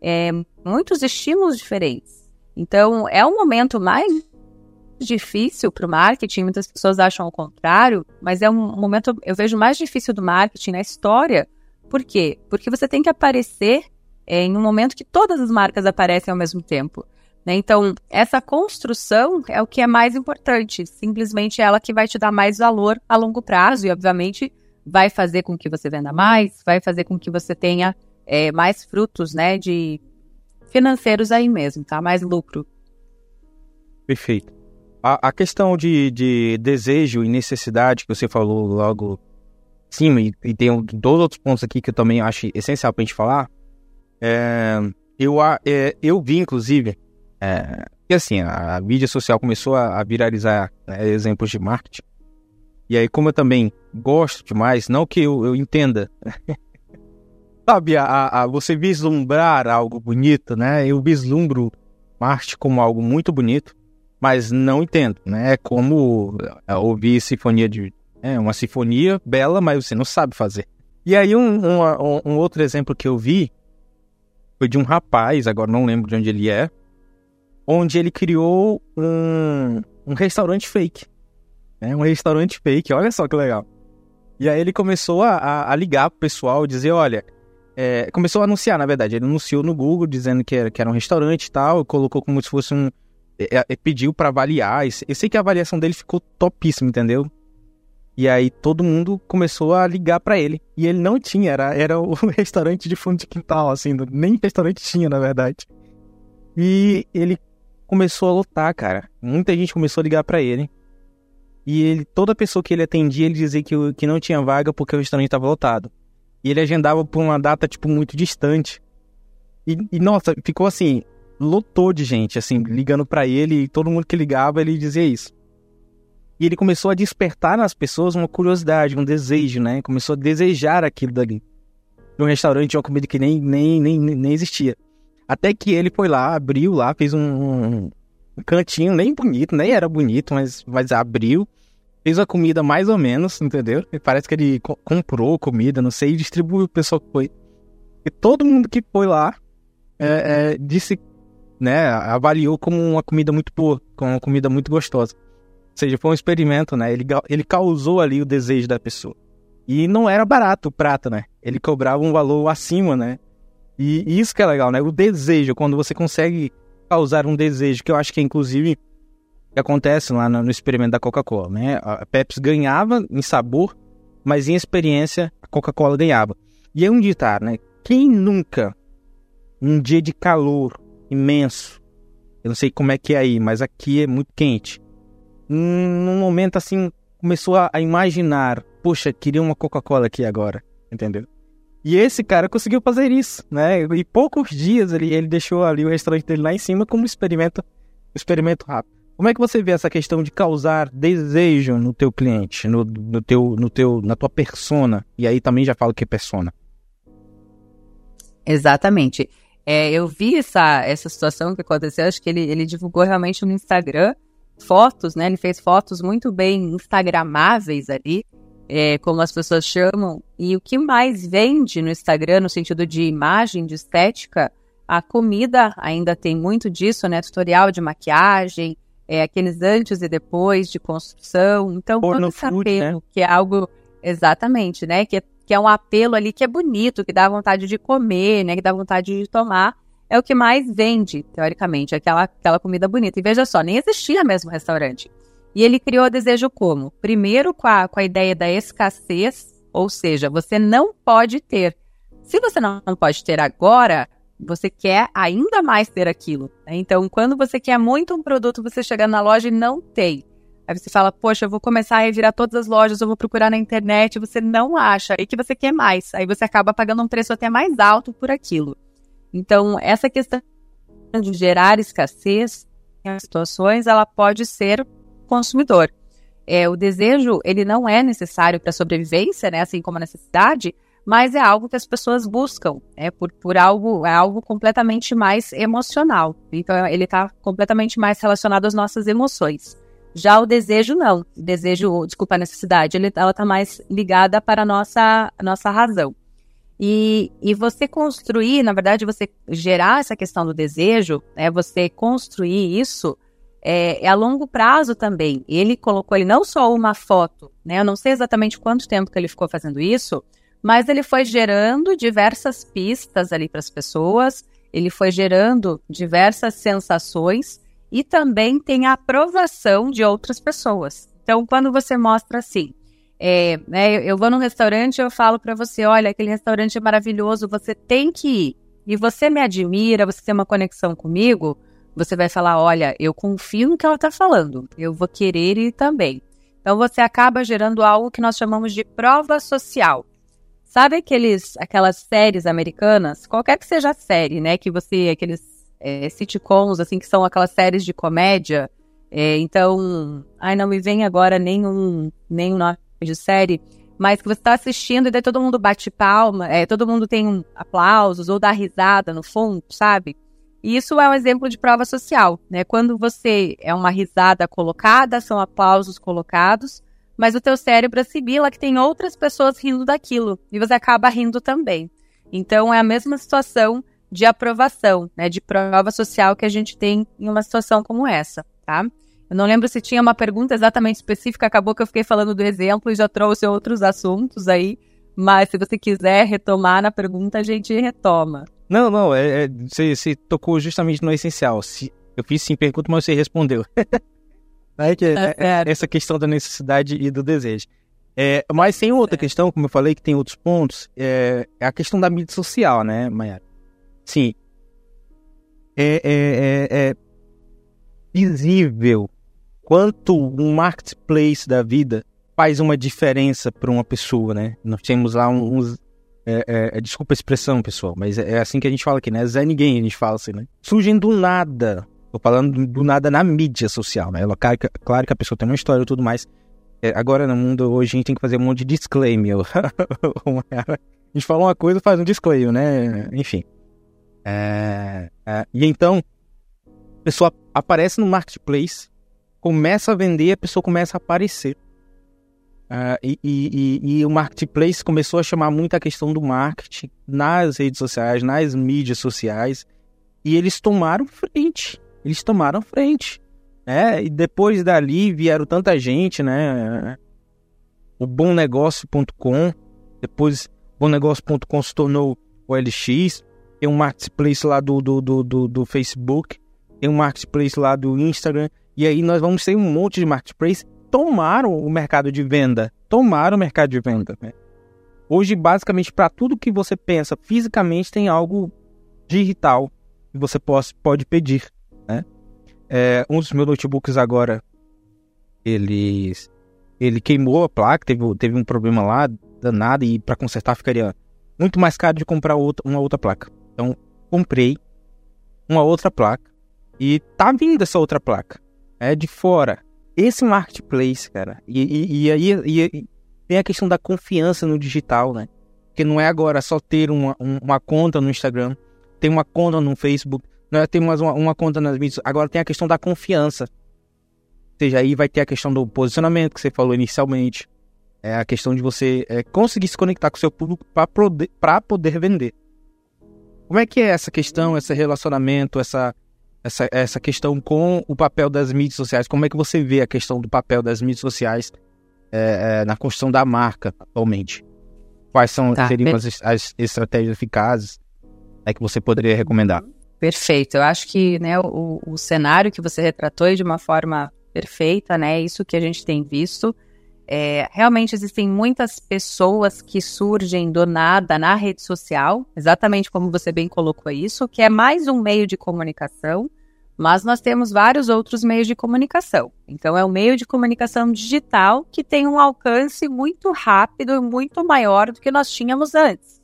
B: é, muitos estímulos diferentes. Então, é um momento mais difícil para o marketing, muitas pessoas acham o contrário, mas é um momento, eu vejo mais difícil do marketing na história. Por quê? Porque você tem que aparecer é, em um momento que todas as marcas aparecem ao mesmo tempo. Né? Então, essa construção é o que é mais importante. Simplesmente ela que vai te dar mais valor a longo prazo e, obviamente, vai fazer com que você venda mais, vai fazer com que você tenha é, mais frutos, né, de financeiros aí mesmo, tá? Mais lucro.
A: Perfeito. A, a questão de, de, desejo e necessidade que você falou logo sim, e, e tem dois outros pontos aqui que eu também acho essencial para a gente falar. É, eu, é, eu vi, inclusive, é, e assim, a, a, mídia social começou a, a viralizar né, exemplos de marketing. E aí, como eu também gosto demais, não que eu, eu entenda, *laughs* sabe, a, a, você vislumbrar algo bonito, né? Eu vislumbro marketing como algo muito bonito, mas não entendo, né? É como é, ouvir sinfonia de. É uma sinfonia bela, mas você não sabe fazer. E aí, um, um, um outro exemplo que eu vi foi de um rapaz, agora não lembro de onde ele é, onde ele criou um, um restaurante fake. Né? Um restaurante fake, olha só que legal. E aí ele começou a, a ligar pro pessoal, dizer, olha, é, começou a anunciar, na verdade, ele anunciou no Google dizendo que era, que era um restaurante e tal, colocou como se fosse um... É, é, pediu para avaliar, eu sei que a avaliação dele ficou topíssima, entendeu? E aí todo mundo começou a ligar para ele. E ele não tinha, era, era o *laughs* restaurante de fundo de quintal, assim, nem restaurante tinha, na verdade. E ele começou a lotar, cara. Muita gente começou a ligar para ele. E ele, toda pessoa que ele atendia, ele dizia que, que não tinha vaga porque o restaurante estava lotado. E ele agendava por uma data, tipo, muito distante. E, e, nossa, ficou assim, lotou de gente, assim, ligando para ele. E todo mundo que ligava, ele dizia isso. E ele começou a despertar nas pessoas uma curiosidade, um desejo, né? Começou a desejar aquilo dali. Um restaurante, uma comida que nem, nem, nem, nem existia. Até que ele foi lá, abriu lá, fez um, um cantinho, nem bonito, nem era bonito, mas, mas abriu. Fez a comida mais ou menos, entendeu? E parece que ele co comprou comida, não sei, e distribuiu o pessoal que foi. E todo mundo que foi lá é, é, disse, né, avaliou como uma comida muito boa, como uma comida muito gostosa. Seja, foi um experimento, né? Ele, ele causou ali o desejo da pessoa. E não era barato o prato, né? Ele cobrava um valor acima, né? E isso que é legal, né? O desejo, quando você consegue causar um desejo, que eu acho que é inclusive acontece lá no, experimento da Coca-Cola, né? A Pepsi ganhava em sabor, mas em experiência a Coca-Cola ganhava. E é um ditado, né? Quem nunca, um dia de calor imenso, eu não sei como é que é aí, mas aqui é muito quente, num momento assim, começou a, a imaginar, poxa, queria uma Coca-Cola aqui agora, entendeu? E esse cara conseguiu fazer isso, né? E poucos dias ele, ele deixou ali o restaurante dele lá em cima como experimento, experimento rápido. Como é que você vê essa questão de causar desejo no teu cliente, no, no teu, no teu, na tua persona? E aí também já falo que é persona.
B: Exatamente. É, eu vi essa, essa situação que aconteceu, acho que ele, ele divulgou realmente no Instagram fotos, né? Ele fez fotos muito bem instagramáveis ali, é, como as pessoas chamam, e o que mais vende no Instagram, no sentido de imagem, de estética, a comida ainda tem muito disso, né? Tutorial de maquiagem, é, aqueles antes e depois de construção. Então,
A: Porno
B: todo esse apelo,
A: né?
B: que é algo exatamente, né? Que, é- que é um apelo ali que é bonito, que dá vontade de comer, né? Que dá vontade de tomar. É o que mais vende, teoricamente, aquela, aquela comida bonita. E veja só, nem existia mesmo restaurante. E ele criou o desejo como? Primeiro com a, com a ideia da escassez, ou seja, você não pode ter. Se você não pode ter agora, você quer ainda mais ter aquilo. né? Então, quando você quer muito um produto, você chega na loja e não tem. Aí você fala, poxa, eu vou começar a revirar todas as lojas, eu vou procurar na internet, você não acha, e que você quer mais. Aí você acaba pagando um preço até mais alto por aquilo. Então, essa questão de gerar escassez em situações, ela pode ser consumidor. É, o desejo, ele não é necessário para a sobrevivência, né, assim como a necessidade, mas é algo que as pessoas buscam, é por, por algo, é algo completamente mais emocional. Então, ele está completamente mais relacionado às nossas emoções. Já o desejo, não. O desejo, desculpa, a necessidade, ele, ela está mais ligada para a nossa, a nossa razão. E, e você construir, na verdade, você gerar essa questão do desejo, é você construir isso é, é a longo prazo também. Ele colocou ele não só uma foto, né? Eu não sei exatamente quanto tempo que ele ficou fazendo isso, mas ele foi gerando diversas pistas ali para as pessoas, ele foi gerando diversas sensações e também tem a aprovação de outras pessoas. Então, quando você mostra assim, é, né, eu vou num restaurante e eu falo para você, olha, aquele restaurante é maravilhoso, você tem que ir. E você me admira, você tem uma conexão comigo, você vai falar, olha, eu confio no que ela está falando, eu vou querer ir também. Então você acaba gerando algo que nós chamamos de prova social. Sabe aqueles, aquelas séries americanas, qualquer que seja a série, né, que você, aqueles é, sitcoms, assim, que são aquelas séries de comédia, é, então, ai, não me vem agora nenhum, nenhum nome de série, mas que você está assistindo e daí todo mundo bate palma, é, todo mundo tem um aplausos ou dá risada no fundo, sabe? E isso é um exemplo de prova social, né? Quando você é uma risada colocada, são aplausos colocados, mas o teu cérebro assimila que tem outras pessoas rindo daquilo e você acaba rindo também. Então é a mesma situação de aprovação, né? De prova social que a gente tem em uma situação como essa, tá? Eu não lembro se tinha uma pergunta exatamente específica, acabou que eu fiquei falando do exemplo e já trouxe outros assuntos aí, mas se você quiser retomar na pergunta, a gente retoma.
A: Não, não, é, é, você, você tocou justamente no essencial. Se, eu fiz sim pergunta, mas você respondeu. *laughs* é que,
B: Tá
A: é- é-
B: certo.
A: essa questão da necessidade e do desejo. É, mas tem outra questão, como eu falei, que tem outros pontos, é, é a questão da mídia social, né, Mayara? Sim. É, é, é, é visível quanto um marketplace da vida faz uma diferença para uma pessoa, né? Nós temos lá uns. é, é, é, desculpa a expressão, pessoal, mas é, é assim que a gente fala aqui, né? Zé ninguém a gente fala assim, né? Surgem do nada. Tô falando do, nada na mídia social, né? Ela- Claro que, claro que a pessoa tem uma história e tudo mais. É, agora no mundo hoje a gente tem que fazer um monte de disclaimer. *laughs* a gente fala uma coisa faz um disclaimer, né? Enfim. É, é, e então, a pessoa aparece no marketplace, começa a vender, a pessoa começa a aparecer. E, e- e- e o marketplace começou a chamar muito a questão do marketing nas redes sociais, nas mídias sociais, e eles tomaram frente. Eles tomaram frente. Né? E depois dali vieram tanta gente, né? O bomnegócio.com, depois bomnegócio.com se tornou o LX, tem um marketplace lá do, do, do, do, do Facebook, tem um marketplace lá do Instagram, e aí nós vamos ter um monte de marketplace tomaram o mercado de venda. Tomaram o mercado de venda. né? Hoje, basicamente, para tudo que você pensa fisicamente, tem algo digital que você pode, pode pedir. Né? É, um dos meus notebooks agora, ele, ele queimou a placa, teve, teve um problema lá, danado, e para consertar ficaria muito mais caro de comprar outra, uma outra placa. Então, comprei uma outra placa e tá vindo essa outra placa. É de fora esse marketplace, cara, e, e, aí e- e tem a questão da confiança no digital, né? Porque não é agora só ter uma, um- uma conta no Instagram, tem uma conta no Facebook, não é ter mais uma, uma conta nas mídias, agora tem a questão da confiança. Ou seja, aí vai ter a questão do posicionamento que você falou inicialmente, é a questão de você é, conseguir se conectar com o seu público para poder, poder vender. Como é que é essa questão, esse relacionamento, essa, essa, essa questão com o papel das mídias sociais. Como é que você vê a questão do papel das mídias sociais é, é, na construção da marca atualmente? Quais são tá, seriam as, as, estratégias eficazes é, que você poderia recomendar?
B: Perfeito. Eu acho que né, o, o cenário que você retratou de uma forma perfeita, né? Isso que a gente tem visto. É, realmente existem muitas pessoas que surgem do nada na rede social, exatamente como você bem colocou isso, que é mais um meio de comunicação, mas nós temos vários outros meios de comunicação. Então, é um meio de comunicação digital que tem um alcance muito rápido e muito maior do que nós tínhamos antes.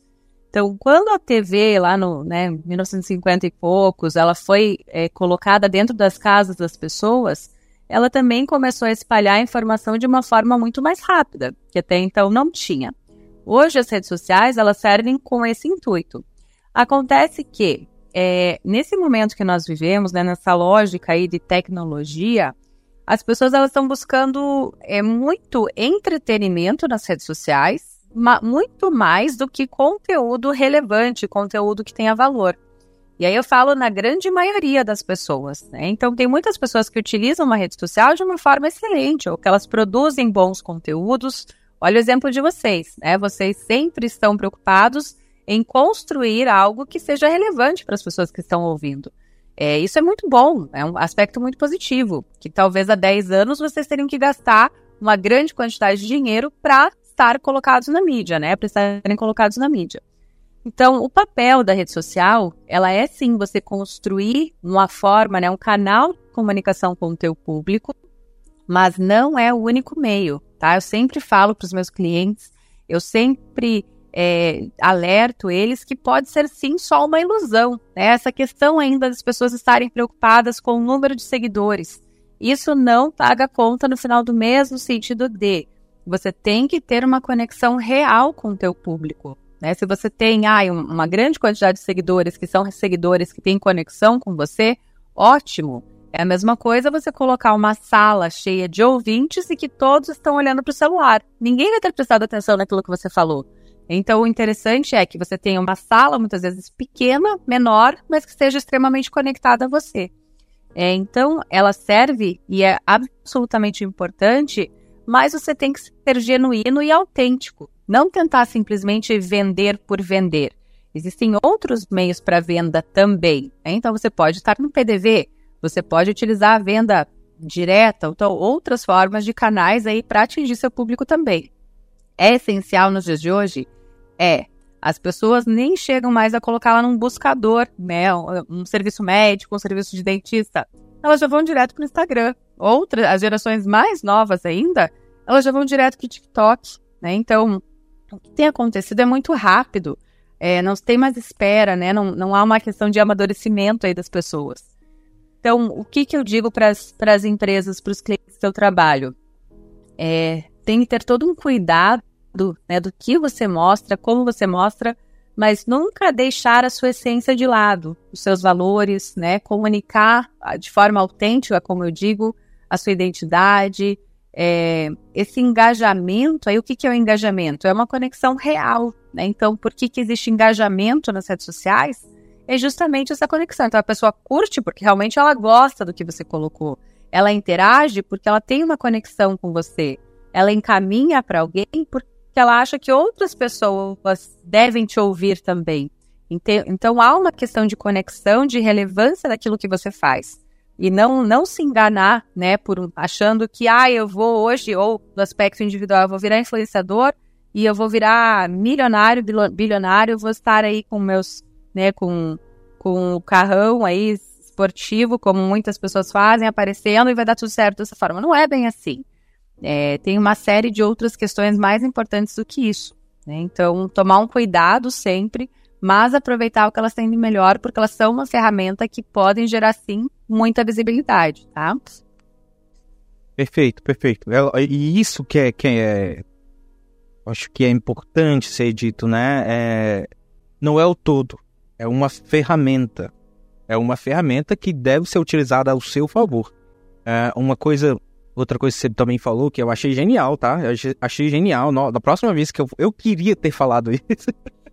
B: Então, quando a TV, lá no né, 1950 e poucos, ela foi é, colocada dentro das casas das pessoas, ela também começou a espalhar a informação de uma forma muito mais rápida, que até então não tinha. Hoje as redes sociais elas servem com esse intuito. Acontece que é, nesse momento que nós vivemos, né, nessa lógica aí de tecnologia, as pessoas elas estão buscando é, muito entretenimento nas redes sociais, muito mais do que conteúdo relevante, conteúdo que tenha valor. E aí eu falo na grande maioria das pessoas, né? Então tem muitas pessoas que utilizam uma rede social de uma forma excelente, ou que elas produzem bons conteúdos. Olha o exemplo de vocês, né? Vocês sempre estão preocupados em construir algo que seja relevante para as pessoas que estão ouvindo. É, isso é muito bom, é um aspecto muito positivo, que talvez há 10 anos vocês teriam que gastar uma grande quantidade de dinheiro para estar colocados na mídia, né? Para estarem colocados na mídia. Então, o papel da rede social, ela é sim você construir uma forma, né, um canal de comunicação com o teu público, mas não é o único meio, tá? Eu sempre falo para os meus clientes, eu sempre é, alerto eles que pode ser sim só uma ilusão, né? Essa questão ainda das pessoas estarem preocupadas com o número de seguidores. Isso não paga conta no final do mês, no sentido de você tem que ter uma conexão real com o teu público. Né? Se você tem ah, uma grande quantidade de seguidores que são seguidores que têm conexão com você, ótimo. É a mesma coisa você colocar uma sala cheia de ouvintes e que todos estão olhando para o celular. Ninguém vai ter prestado atenção naquilo que você falou. Então, o interessante é que você tenha uma sala, muitas vezes pequena, menor, mas que esteja extremamente conectada a você. É, então, ela serve e é absolutamente importante, mas você tem que ser genuíno e autêntico. Não tentar simplesmente vender por vender. Existem outros meios para venda também. Né? Então você pode estar no PDV, você pode utilizar a venda direta, então outras formas de canais aí para atingir seu público também. É essencial nos dias de hoje? É. As pessoas nem chegam mais a colocar lá num buscador, né? Um, serviço médico, um serviço de dentista. Elas já vão direto para o Instagram. Outras, as gerações mais novas ainda, elas já vão direto para o TikTok, né? Então, o que tem acontecido é muito rápido. É, não tem mais espera, né? Não, não há uma questão de amadurecimento aí das pessoas. Então, o que, que eu digo para as empresas, para os clientes do seu trabalho? É, tem que ter todo um cuidado né, do que você mostra, como você mostra, mas nunca deixar a sua essência de lado, os seus valores, né? Comunicar de forma autêntica, como eu digo, a sua identidade, é, esse engajamento, aí o que, que é o engajamento? É uma conexão real, né? Então, por que, que existe engajamento nas redes sociais? É justamente essa conexão. Então, a pessoa curte porque realmente ela gosta do que você colocou. Ela interage porque ela tem uma conexão com você. Ela encaminha para alguém porque ela acha que outras pessoas devem te ouvir também. Então, há uma questão de conexão, de relevância daquilo que você faz e não não se enganar, né, por achando que ah, eu vou hoje ou no aspecto individual eu vou virar influenciador e eu vou virar milionário, bilionário, vou estar aí com meus, né, com com o carrão aí esportivo, como muitas pessoas fazem, aparecendo e vai dar tudo certo dessa forma. Não é bem assim. É, tem uma série de outras questões mais importantes do que isso. Né? Então, tomar um cuidado sempre mas aproveitar o que elas têm de melhor, porque elas são uma ferramenta que podem gerar, sim, muita visibilidade, tá?
A: Perfeito, perfeito. É, e isso que é, que é acho que é importante ser dito, né? É, não é o todo, é uma ferramenta. É uma ferramenta que deve ser utilizada ao seu favor. É uma coisa, outra coisa que você também falou que eu achei genial, tá? Eu achei, genial. No, da próxima vez que eu, eu queria ter falado isso. *laughs*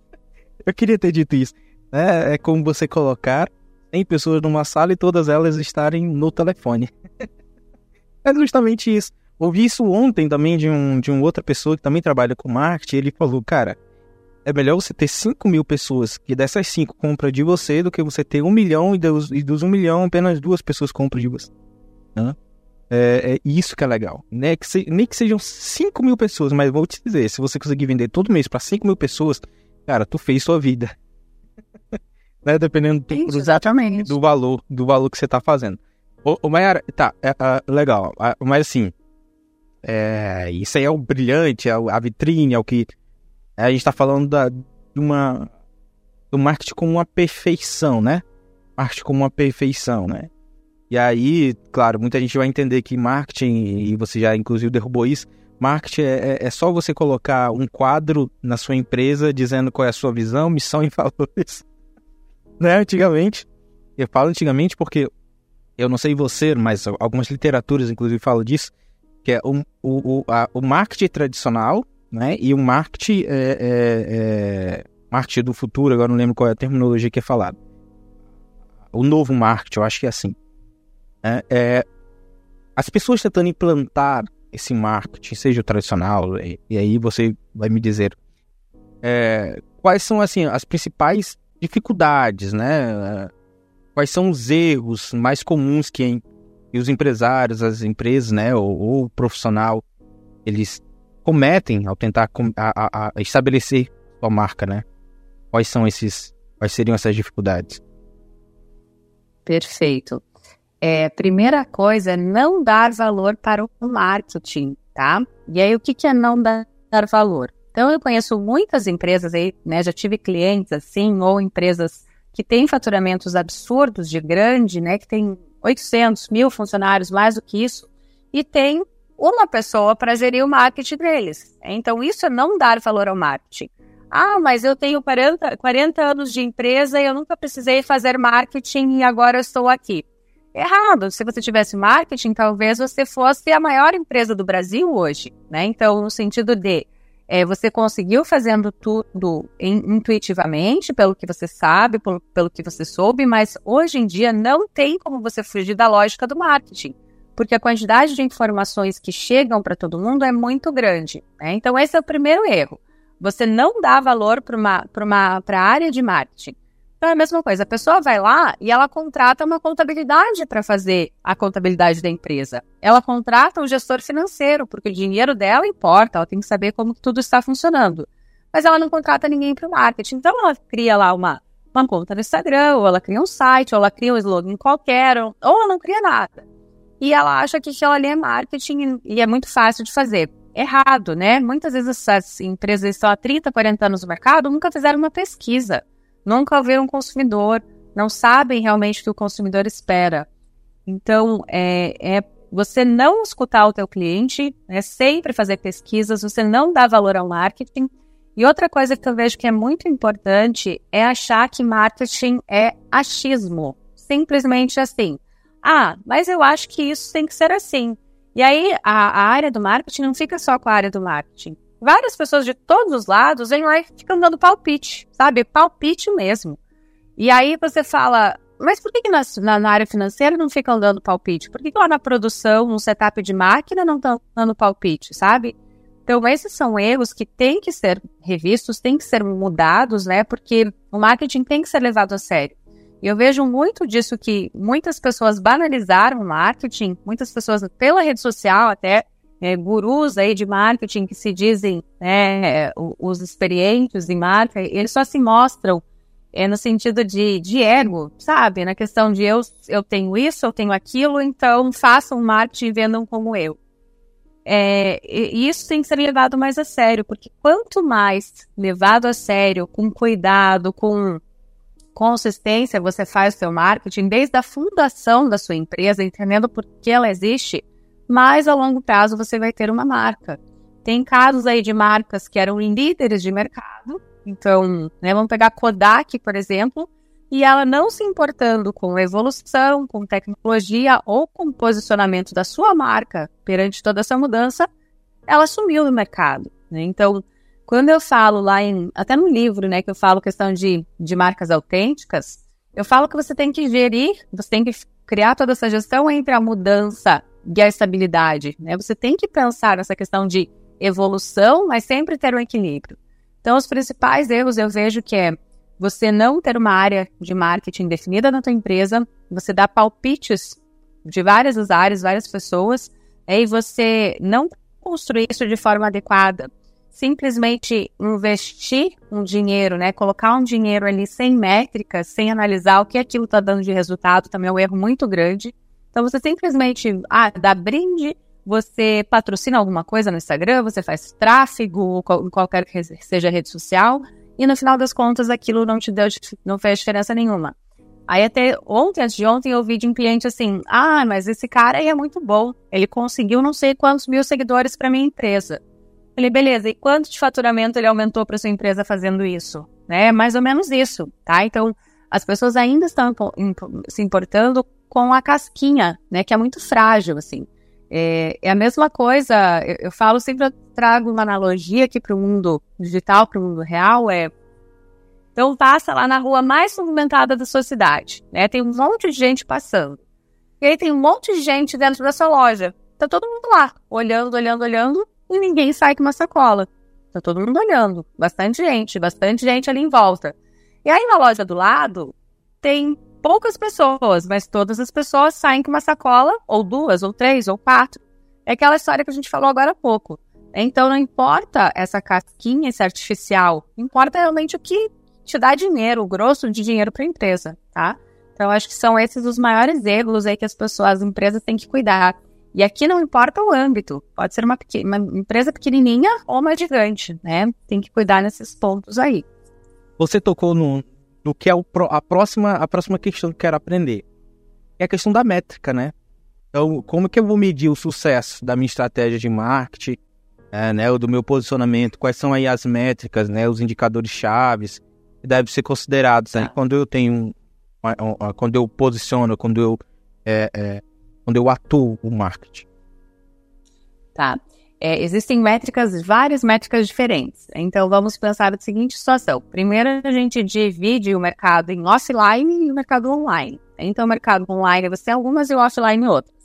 A: Eu queria ter dito isso. É, é como você colocar 100 pessoas numa sala e todas elas estarem no telefone. *laughs* é justamente isso. Ouvi isso ontem também de, um, de uma outra pessoa que também trabalha com marketing. Ele falou, cara, é melhor você ter 5 mil pessoas que dessas 5 compram de você do que você ter um milhão e dos, e dos 1 um milhão apenas duas pessoas compram de você. É, é, isso que é legal. Né? Que se, nem que sejam 5 mil pessoas, mas vou te dizer, se você conseguir vender todo mês para 5 mil pessoas, cara, tu fez sua vida. *laughs* né? Dependendo do,
B: Exatamente.
A: do valor do valor que você tá fazendo. Ô, ô Mayara, tá, é, é, legal, mas assim, é, isso aí é o brilhante, é a vitrine, é o que. A gente tá falando da, de uma. do marketing como uma perfeição, né? Marketing como uma perfeição, né? E aí, claro, muita gente vai entender que marketing, e você já inclusive derrubou isso, marketing é, é, é só você colocar um quadro na sua empresa dizendo qual é a sua visão, missão *laughs* e valores. né? Antigamente. Eu falo antigamente porque eu não sei você, mas algumas literaturas inclusive falam disso que é o, o, a, o marketing tradicional, né? E o marketing, é, é, é, marketing do futuro, agora não lembro qual é a terminologia que é falada. O novo marketing, eu acho que é assim. É, é, as pessoas tentando implantar esse marketing, seja o tradicional, e, e aí você vai me dizer é, quais são assim as principais dificuldades, né? Quais são os erros mais comuns que e os empresários, as empresas, né, ou, ou o profissional, eles cometem ao tentar a, a, a estabelecer sua marca, né? Quais são esses, quais seriam essas dificuldades?
B: Perfeito. É, primeira coisa é não dar valor para o marketing, tá? E aí, o que, que é não dar, valor? Então, eu conheço muitas empresas aí, né? Já tive clientes assim, ou empresas que têm faturamentos absurdos de grande, né? Que tem 800 mil funcionários, mais do que isso, e tem uma pessoa para gerir o marketing deles. Então, isso é não dar valor ao marketing. Ah, mas eu tenho 40, 40 anos de empresa e eu nunca precisei fazer marketing e agora eu estou aqui. Errado. Se você tivesse marketing, talvez você fosse a maior empresa do Brasil hoje, né? Então, no sentido de é, você conseguiu fazendo tudo intuitivamente, pelo que você sabe, pelo, pelo que você soube, mas hoje em dia não tem como você fugir da lógica do marketing, porque a quantidade de informações que chegam para todo mundo é muito grande. Né? Então, esse é o primeiro erro. Você não dá valor para a área de marketing. Então é a mesma coisa, a pessoa vai lá e ela contrata uma contabilidade para fazer a contabilidade da empresa. Ela contrata um gestor financeiro, porque o dinheiro dela importa, ela tem que saber como tudo está funcionando. Mas ela não contrata ninguém para o marketing. Então ela cria lá uma, uma conta no Instagram, ou ela cria um site, ou ela cria um slogan qualquer, ou, ela não cria nada. E ela acha que aquilo ali é marketing e é muito fácil de fazer. Errado, né? Muitas vezes essas empresas estão há 30, 40 anos no mercado, nunca fizeram uma pesquisa nunca ouviram um consumidor, não sabem realmente o que o consumidor espera. Então, é, é você não escutar o teu cliente, é sempre fazer pesquisas, você não dá valor ao marketing. E outra coisa que eu vejo que é muito importante é achar que marketing é achismo. Simplesmente assim. Ah, mas eu acho que isso tem que ser assim. E aí a, a área do marketing não fica só com a área do marketing várias pessoas de todos os lados vêm lá e ficam dando palpite, sabe? Palpite mesmo. E aí você fala, mas por que, que na, na, área financeira não ficam dando palpite? Por que, que lá na produção, no setup de máquina, não estão dando palpite, sabe? Então, esses são erros que têm que ser revistos, têm que ser mudados, né? Porque o marketing tem que ser levado a sério. E eu vejo muito disso que muitas pessoas banalizaram o marketing, muitas pessoas pela rede social até é, gurus aí de marketing que se dizem né, os experientes em marca, eles só se mostram é, no sentido de, de ego, sabe? Na questão de eu, eu tenho isso, eu tenho aquilo, então façam marketing e vendam como eu. É, isso tem que ser levado mais a sério, porque quanto mais levado a sério, com cuidado, com consistência você faz o seu marketing, desde a fundação da sua empresa, entendendo por que ela existe, mas a longo prazo você vai ter uma marca. Tem casos aí de marcas que eram líderes de mercado, então, né, vamos pegar a Kodak, por exemplo, e ela não se importando com evolução, com tecnologia ou com posicionamento da sua marca perante toda essa mudança, ela sumiu no mercado. Né? Então, quando eu falo lá em, até no livro, né, que eu falo questão de, de marcas autênticas, eu falo que você tem que gerir, você tem que criar toda essa gestão entre a mudança e a estabilidade. Né? Você tem que pensar nessa questão de evolução, mas sempre ter um equilíbrio. Então, os principais erros eu vejo que é você não ter uma área de marketing definida na tua empresa, você dá palpites de várias áreas, várias pessoas, e você não construir isso de forma adequada. Simplesmente investir um dinheiro, né? Colocar um dinheiro ali sem métricas, sem analisar o que aquilo está dando de resultado, também é um erro muito grande. Então você simplesmente ah, dá brinde, você patrocina alguma coisa no Instagram, você faz tráfego, em qualquer que seja rede social, e no final das contas aquilo não te deu, não fez diferença nenhuma. Aí até ontem, antes de ontem, eu ouvi de um cliente assim: ah, mas esse cara aí é muito bom. Ele conseguiu não sei quantos mil seguidores para minha empresa. Falei, beleza, e quanto de faturamento ele aumentou para sua empresa fazendo isso? Né? Mais ou menos isso, tá? Então, as pessoas ainda estão se importando com a casquinha, né? Que é muito frágil, assim. É, é a mesma coisa, eu, eu, falo, sempre eu trago uma analogia aqui para o mundo digital, para o mundo real, é então passa lá na rua mais movimentada da sua cidade, né? Tem um monte de gente passando. E aí tem um monte de gente dentro da sua loja. Tá todo mundo lá, olhando, olhando, olhando, e ninguém sai com uma sacola. Tá todo mundo olhando, bastante gente, bastante gente ali em volta. E aí na loja do lado tem poucas pessoas, mas todas as pessoas saem com uma sacola, ou duas, ou três, ou quatro. É aquela história que a gente falou agora há pouco. Então não importa essa casquinha, esse artificial, importa realmente o que te dá dinheiro, o grosso de dinheiro para a empresa, tá? Então acho que são esses os maiores erros aí que as pessoas, as empresas têm que cuidar. E aqui não importa o âmbito, pode ser uma, pequena, uma empresa pequenininha ou uma gigante, né? Tem que cuidar nesses pontos aí.
A: Você tocou no, do que é o, a, próxima, a próxima questão que eu quero aprender. É a questão da métrica, né? Então, como que eu vou medir o sucesso da minha estratégia de marketing, é, né, do meu posicionamento? Quais são aí as métricas, né, os indicadores chaves que devem ser considerados, né? Tá. Quando eu tenho, quando eu posiciono, quando eu, é, é, quando eu atuo o marketing.
B: Tá. É, existem métricas, várias métricas diferentes. Então, vamos pensar na seguinte situação. Primeiro, a gente divide o mercado em offline e o mercado online. Então, o mercado online você tem algumas e o offline outras.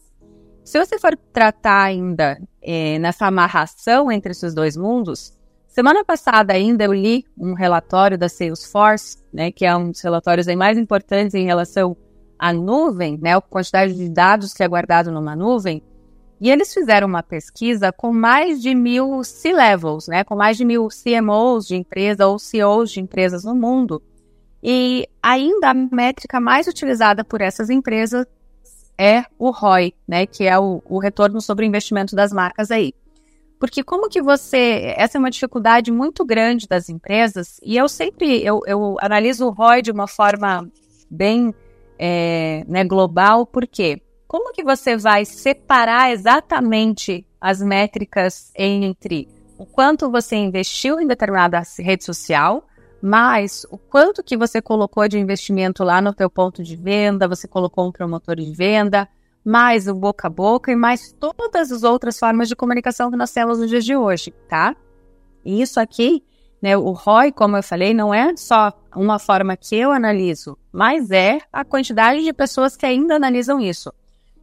B: Se você for tratar ainda é, nessa amarração entre esses dois mundos, semana passada ainda eu li um relatório da Salesforce, né, que é um dos relatórios mais importantes em relação à nuvem, né, a quantidade de dados que é guardado numa nuvem, e eles fizeram uma pesquisa com mais de mil C-levels, né, com mais de mil CMOs de empresa ou CEOs de empresas no mundo. E ainda a métrica mais utilizada por essas empresas é o ROI, né, que é o, o retorno sobre o investimento das marcas aí. Porque como que você. Essa é uma dificuldade muito grande das empresas, e eu sempre eu, eu analiso o ROI de uma forma bem é, né, global, por quê? Como que você vai separar exatamente as métricas entre o quanto você investiu em determinada rede social, mais o quanto que você colocou de investimento lá no teu ponto de venda, você colocou um promotor de venda, mais o boca a boca e mais todas as outras formas de comunicação que nós temos nos dias de hoje, tá? E isso aqui, né, o ROI, como eu falei, não é só uma forma que eu analiso, mas é a quantidade de pessoas que ainda analisam isso.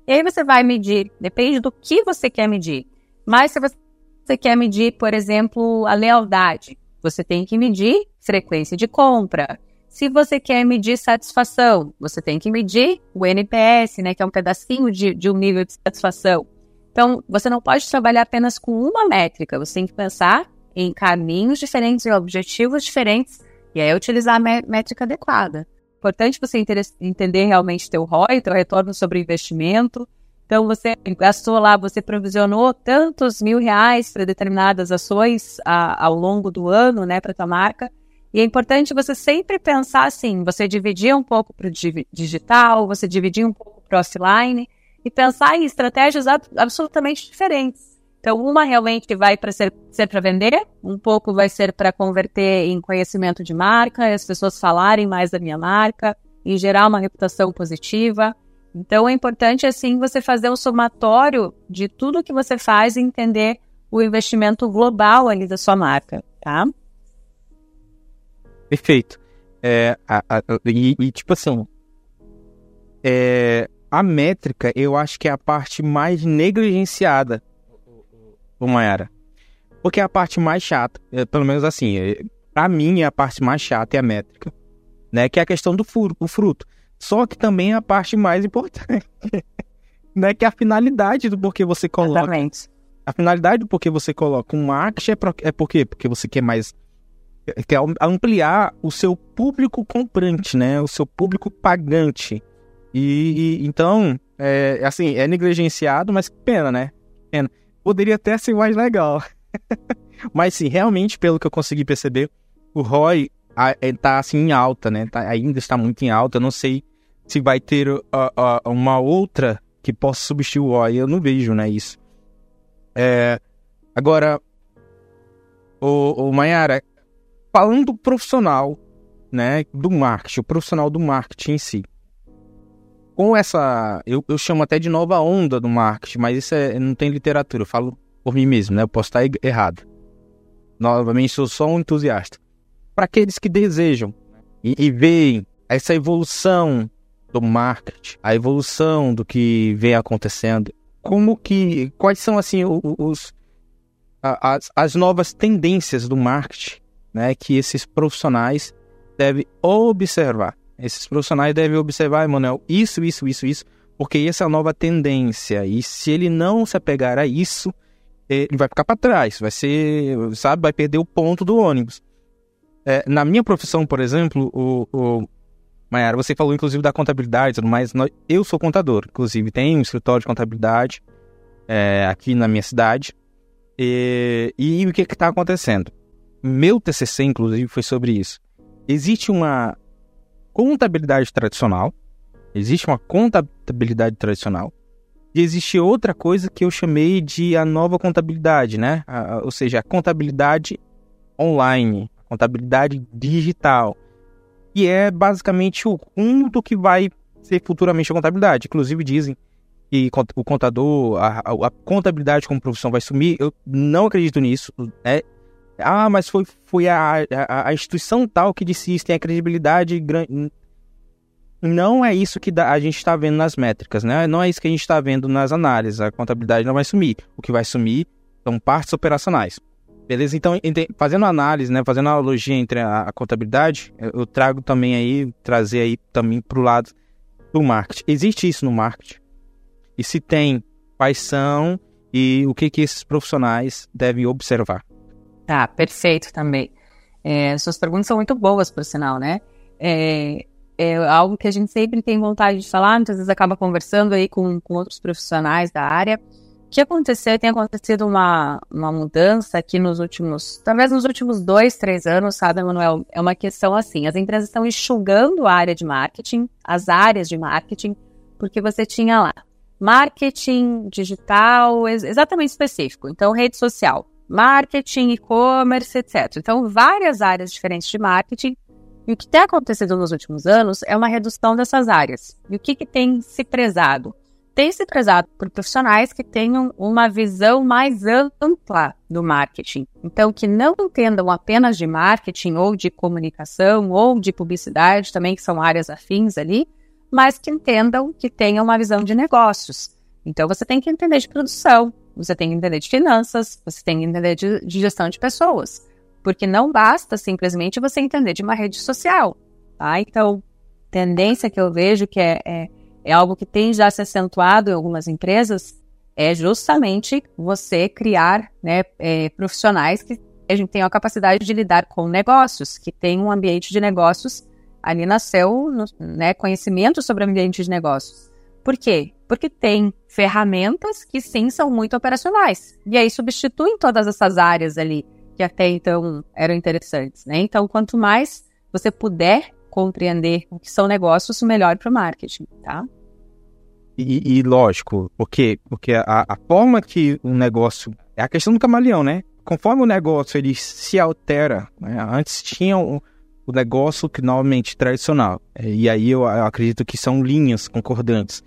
B: E aí você vai medir, depende do que você quer medir. Mas se você quer medir, por exemplo, a lealdade, você tem que medir frequência de compra. Se você quer medir satisfação, você tem que medir o NPS, né, que é um pedacinho de, de um nível de satisfação. Então, você não pode trabalhar apenas com uma métrica, você tem que pensar em caminhos diferentes, em objetivos diferentes, e aí utilizar a métrica adequada importante você entender realmente teu ROI, teu retorno sobre investimento. Então, você gastou lá, você provisionou tantos mil reais para determinadas ações a, ao longo do ano, né, para tua marca. E é importante você sempre pensar assim, você dividir um pouco para o digital, você dividir um pouco para o offline e pensar em estratégias absolutamente diferentes. Então, uma realmente vai para ser, ser para vender, um pouco vai ser para converter em conhecimento de marca, as pessoas falarem mais da minha marca e gerar uma reputação positiva. Então, é importante, assim, você fazer um somatório de tudo que você faz e entender o investimento global ali da sua marca, tá?
A: Perfeito. É, a, a, e, e, tipo assim, é, a métrica eu acho que é a parte mais negligenciada, o Mayara. Porque é a parte mais chata, é, pelo menos assim, é, para mim é a parte mais chata é a métrica, né? Que é a questão do fruto, fruto. Só que também é a parte mais importante, *laughs* né? Que é a finalidade do porquê você coloca.
B: Exatamente.
A: A finalidade do porquê você coloca um marketing é, pro, é por quê? Porque você quer mais quer ampliar o seu público comprante, né? O seu público pagante. E, e então, é, assim, é negligenciado, mas pena, né? Pena. Poderia até ser mais legal. *laughs* mas sim, realmente, pelo que eu consegui perceber, o ROI está assim em alta, né? Tá, ainda está muito em alta. Eu não sei se vai ter uh, uh, uma outra que possa substituir o ROI. Eu não vejo, né? Isso. É, agora, o, o Mayara, falando profissional, né, do marketing, o profissional do marketing em si. Com essa, eu, eu chamo até de nova onda do marketing, mas isso é, não tem literatura, eu falo por mim mesmo, né? Eu posso estar errado. Novamente, sou só um entusiasta. Para aqueles que desejam e, e veem essa evolução do marketing, a evolução do que vem acontecendo, como que, quais são assim os, as, as novas tendências do marketing né, que esses profissionais devem observar. Esses profissionais devem observar, Emanuel, isso, isso, isso, isso, porque essa é a nova tendência. E se ele não se apegar a isso, ele vai ficar para trás, vai ser, sabe, vai perder o ponto do ônibus. É, na minha profissão, por exemplo, o, o Mayara, você falou inclusive da contabilidade tudo mais. Eu sou contador, inclusive, tenho um escritório de contabilidade é, aqui na minha cidade. E, e o que está acontecendo? Meu TCC, inclusive, foi sobre isso. Existe uma contabilidade tradicional, existe uma contabilidade tradicional, e existe outra coisa que eu chamei de a nova contabilidade, né? A, ou seja, a contabilidade online, contabilidade digital, e é basicamente o rumo que vai ser futuramente a contabilidade. Inclusive dizem que o contador, a, a, contabilidade como profissão vai sumir. Eu não acredito nisso. Né? Ah, mas foi, foi a, a, a instituição tal que disse isso, tem a credibilidade grande. Não é isso que a gente está vendo nas métricas, né? Não é isso que a gente está vendo nas análises. A contabilidade não vai sumir. O que vai sumir são partes operacionais. Beleza? Então, fazendo análise, né, fazendo analogia entre a, a contabilidade, eu trago também aí, trazer aí também para o lado do marketing. Existe isso no marketing? E se tem, quais são e o que, que esses profissionais devem observar?
B: Tá, perfeito também. É, suas perguntas são muito boas, por sinal, né? É, é algo que a gente sempre tem vontade de falar, muitas vezes acaba conversando aí com, com outros profissionais da área. O que aconteceu? Tem acontecido uma, uma mudança aqui nos últimos, talvez nos últimos dois, três anos, sabe, Manuel? É uma questão assim: as empresas estão enxugando a área de marketing, as áreas de marketing, porque você tinha lá marketing digital exatamente específico, então rede social marketing, e-commerce, etc. Então, várias áreas diferentes de marketing. E o que tem acontecido nos últimos anos é uma redução dessas áreas. E o que, que tem se prezado? Tem se prezado por profissionais que tenham uma visão mais ampla do marketing. Então, que não entendam apenas de marketing ou de comunicação ou de publicidade, também que são áreas afins ali, mas que entendam que tenham uma visão de negócios. Então, você tem que entender de produção, você tem que entender de finanças, você tem que entender de, de gestão de pessoas. Porque não basta simplesmente você entender de uma rede social. Tá? Então, tendência que eu vejo que é, é, é algo que tem já se acentuado em algumas empresas é justamente você criar né, é, profissionais que tenham a capacidade de lidar com negócios, que tenham um ambiente de negócios. Ali nasceu né, conhecimento sobre ambiente de negócios. Por quê? Porque tem ferramentas que sim são muito operacionais. E aí substituem todas essas áreas ali que até então eram interessantes, né? Então, quanto mais você puder compreender o que são negócios, melhor para o marketing, tá?
A: E, e, lógico, porque, porque a, a, forma que o negócio. É a questão do camaleão, né? Conforme o negócio ele se altera, né? antes tinha o, o negócio que normalmente tradicional. E aí eu, eu acredito que são linhas concordantes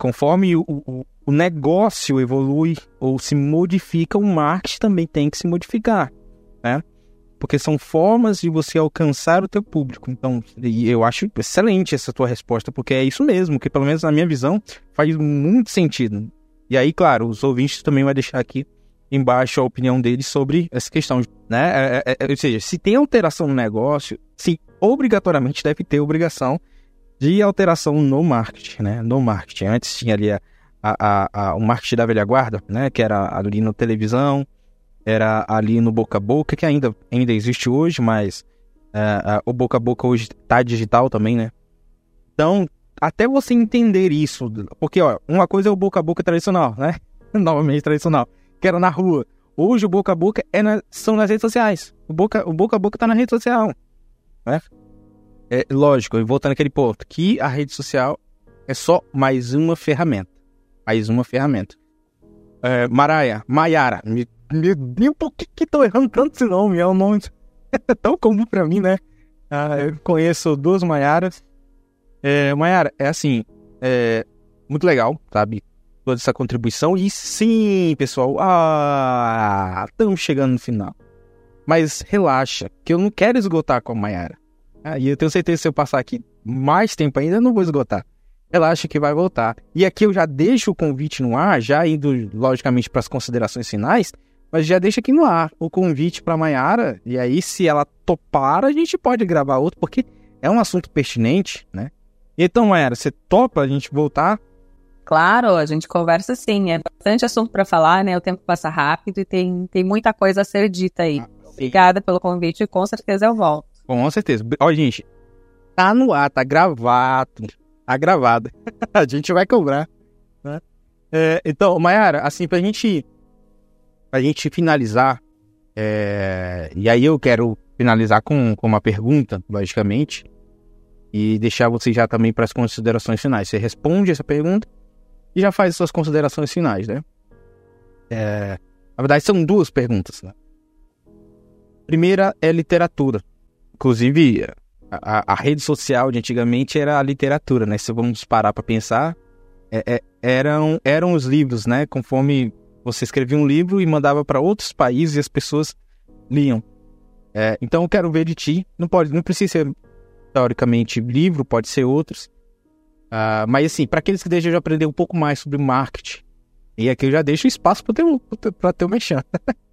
A: conforme o, o, o, negócio evolui ou se modifica, o marketing também tem que se modificar, né? porque são formas de você alcançar o teu público. Então, eu acho excelente essa tua resposta, porque é isso mesmo, que pelo menos na minha visão faz muito sentido. E aí, claro, os ouvintes também vai deixar aqui embaixo a opinião deles sobre essa questão, né? É, é, é, ou seja, se tem alteração no negócio, sim, obrigatoriamente deve ter obrigação de alteração no marketing, né? No marketing. Antes tinha ali a, a, a, o marketing da velha guarda, né? Que era ali na televisão, era ali no boca a boca, que ainda, ainda existe hoje, mas uh, uh, o boca a boca hoje tá digital também, né? Então, até você entender isso, porque ó, uma coisa é o boca a boca tradicional, né? *laughs* Novamente tradicional, que era na rua. Hoje o boca a boca é na, são nas redes sociais. O boca, o boca a boca tá na rede social, né? É lógico, voltando aquele ponto, que a rede social é só mais uma ferramenta. Mais uma ferramenta. É, Maraia, Maiara, me meu Deus, por que que tô errando tanto esse nome? É um nome *laughs* tão comum pra mim, né? Ah, eu conheço duas Maiaras. É, Maiara, é assim, é muito legal, sabe? Toda essa contribuição. E sim, pessoal, ah, estamos chegando no final. Mas relaxa, que eu não quero esgotar com a Maiara. Ah, e eu tenho certeza que se eu passar aqui mais tempo ainda, eu não vou esgotar. Relaxa que vai voltar. E aqui eu já deixo o convite no ar, já indo, logicamente, para as considerações finais. Mas já deixa aqui no ar o convite para Maiara. E aí, se ela topar, a gente pode gravar outro, porque é um assunto pertinente, né? Então, Maiara, você topa a gente voltar?
B: Claro, a gente conversa sim. É bastante assunto para falar, né? O tempo passa rápido e tem, tem muita coisa a ser dita aí. Ah, Obrigada pelo convite e com certeza eu volto.
A: Com certeza. Ó, gente, tá no ar, tá gravado. Tá gravado. *laughs* a gente vai cobrar. Né? É, então, Mayara, assim, pra gente a gente finalizar, é... e aí eu quero finalizar com, com uma pergunta, logicamente, e deixar você já também para as considerações finais. Você responde essa pergunta e já faz suas considerações finais, né? É... Na verdade, são duas perguntas. Né? Primeira é literatura. Inclusive, a, a, rede social de antigamente era a literatura, né? Se vamos parar para pensar, é, é, eram, eram os livros, né? Conforme você escrevia um livro e mandava para outros países e as pessoas liam. É, então eu quero ver de ti. Não pode, não precisa ser teoricamente livro, pode ser outros. Uh, mas assim, para aqueles que desejam aprender um pouco mais sobre marketing, e aqui eu já deixo espaço para ter para ter o mexão.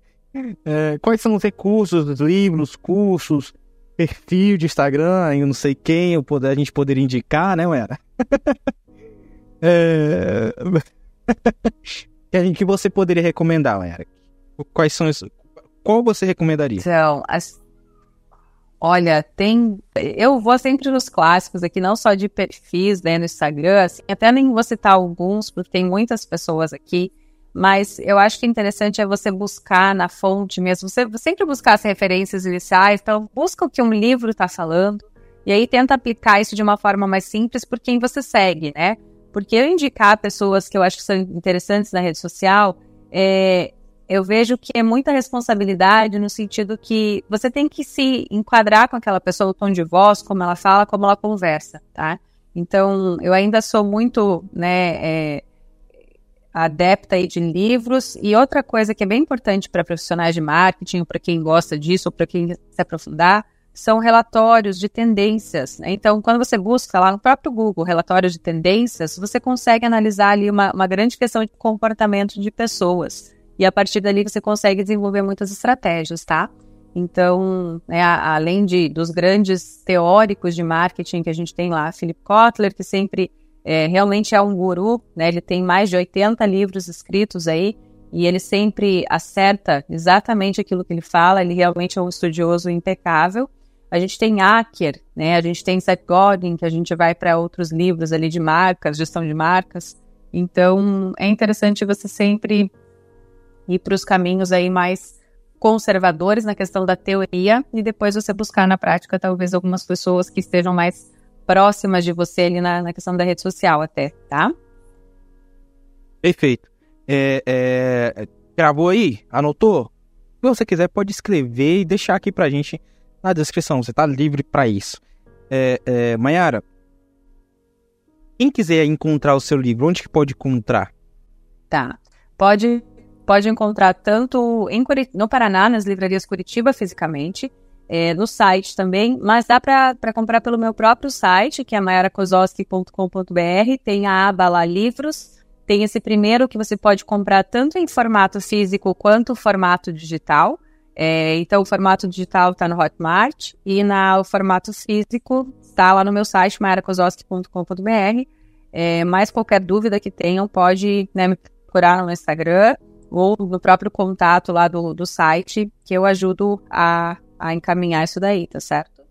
A: *laughs* é, quais são os recursos, os livros, cursos, perfil de Instagram, eu não sei quem eu poder, a gente poderia indicar, né, Uera? *laughs* é... *laughs* que, você poderia recomendar, Eric? Quais são os. Qual você recomendaria?
B: Então, as... olha, tem. Eu vou sempre nos clássicos aqui, não só de perfis né, no Instagram, assim, até nem vou citar alguns, porque tem muitas pessoas aqui. Mas eu acho que interessante é você buscar na fonte mesmo, você sempre buscar as referências iniciais. Então, busca o que um livro está falando, e aí tenta aplicar isso de uma forma mais simples por quem você segue, né? Porque eu indicar pessoas que eu acho que são interessantes na rede social, é, eu vejo que é muita responsabilidade no sentido que você tem que se enquadrar com aquela pessoa, o tom de voz, como ela fala, como ela conversa, tá? Então, eu ainda sou muito, né, é, adepta aí de livros. E outra coisa que é bem importante para profissionais de marketing, para quem gosta disso, ou para quem se aprofundar, são relatórios de tendências. Né? Então, quando você busca lá no próprio Google relatórios de tendências, você consegue analisar ali uma, uma grande questão de comportamento de pessoas. E a partir dali você consegue desenvolver muitas estratégias, tá? Então, né, além de, dos grandes teóricos de marketing que a gente tem lá, Philip Kotler, que sempre é, realmente é um guru, né? Ele tem mais de 80 livros escritos aí e ele sempre acerta exatamente aquilo que ele fala. Ele realmente é um estudioso impecável. A gente tem Acker, né? A gente tem Seth Godin, que a gente vai para outros livros ali de marcas, gestão de marcas. Então, é interessante você sempre ir para os caminhos aí mais conservadores na questão da teoria e depois você buscar na prática talvez algumas pessoas que estejam mais próximas de você ali na, na questão da rede social até, tá?
A: Perfeito. É, é, gravou aí? Anotou? Se você quiser, pode escrever e deixar aqui pra gente na descrição. Você está livre para isso. É, é, Mayara, quem quiser encontrar o seu livro, onde que pode encontrar?
B: Tá. Pode pode encontrar tanto em no Paraná, nas livrarias Curitiba fisicamente, é, no site também, mas dá para comprar pelo meu próprio site, que é maiarakozowski.com.br, tem a aba lá livros, tem esse primeiro que você pode comprar tanto em formato físico quanto formato digital. É, então, o formato digital está no Hotmart e na, o formato físico está lá no meu site, maiarakozowski.com.br. É, mais qualquer dúvida que tenham, pode né, me procurar no Instagram ou no próprio contato lá do, do site, que eu ajudo a a encaminhar isso daí, tá certo?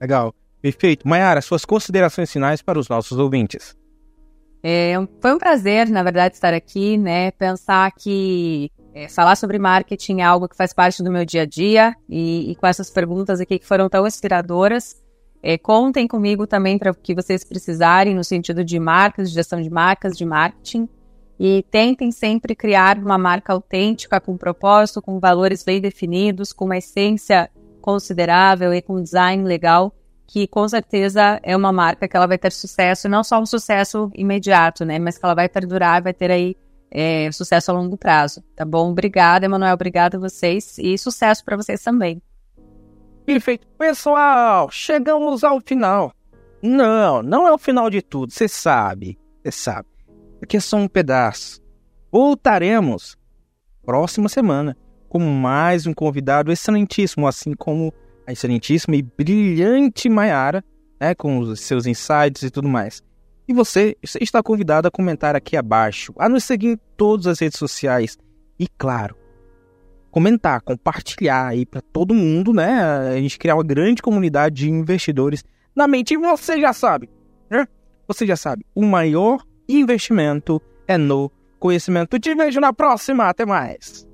A: Legal. Perfeito. Mayara, suas considerações finais para os nossos ouvintes.
B: É, foi um prazer, na verdade, estar aqui, né? Pensar que é, falar sobre marketing é algo que faz parte do meu dia a dia e, e com essas perguntas aqui que foram tão inspiradoras. É, contem comigo também para o que vocês precisarem no sentido de marcas, de gestão de marcas, de marketing. E tentem sempre criar uma marca autêntica, com propósito, com valores bem definidos, com uma essência considerável e com design legal, que com certeza é uma marca que ela vai ter sucesso, não só um sucesso imediato, né, mas que ela vai perdurar, vai ter aí é, sucesso a longo prazo, tá bom? Obrigada, Emanuel, obrigada a vocês e sucesso para vocês também.
A: Perfeito. Pessoal, chegamos ao final. Não, não é o final de tudo, você sabe, você sabe. Aqui é só um pedaço. Voltaremos próxima semana com mais um convidado excelentíssimo, assim como a excelentíssima e brilhante Mayara, né, com os seus insights e tudo mais. E você, você está convidado a comentar aqui abaixo, a nos seguir em todas as redes sociais e, claro, comentar, compartilhar aí para todo mundo, né? A gente criar uma grande comunidade de investidores na mente. E você já sabe, né? Você já sabe, o maior investimento é no conhecimento. Te vejo na próxima. Até mais.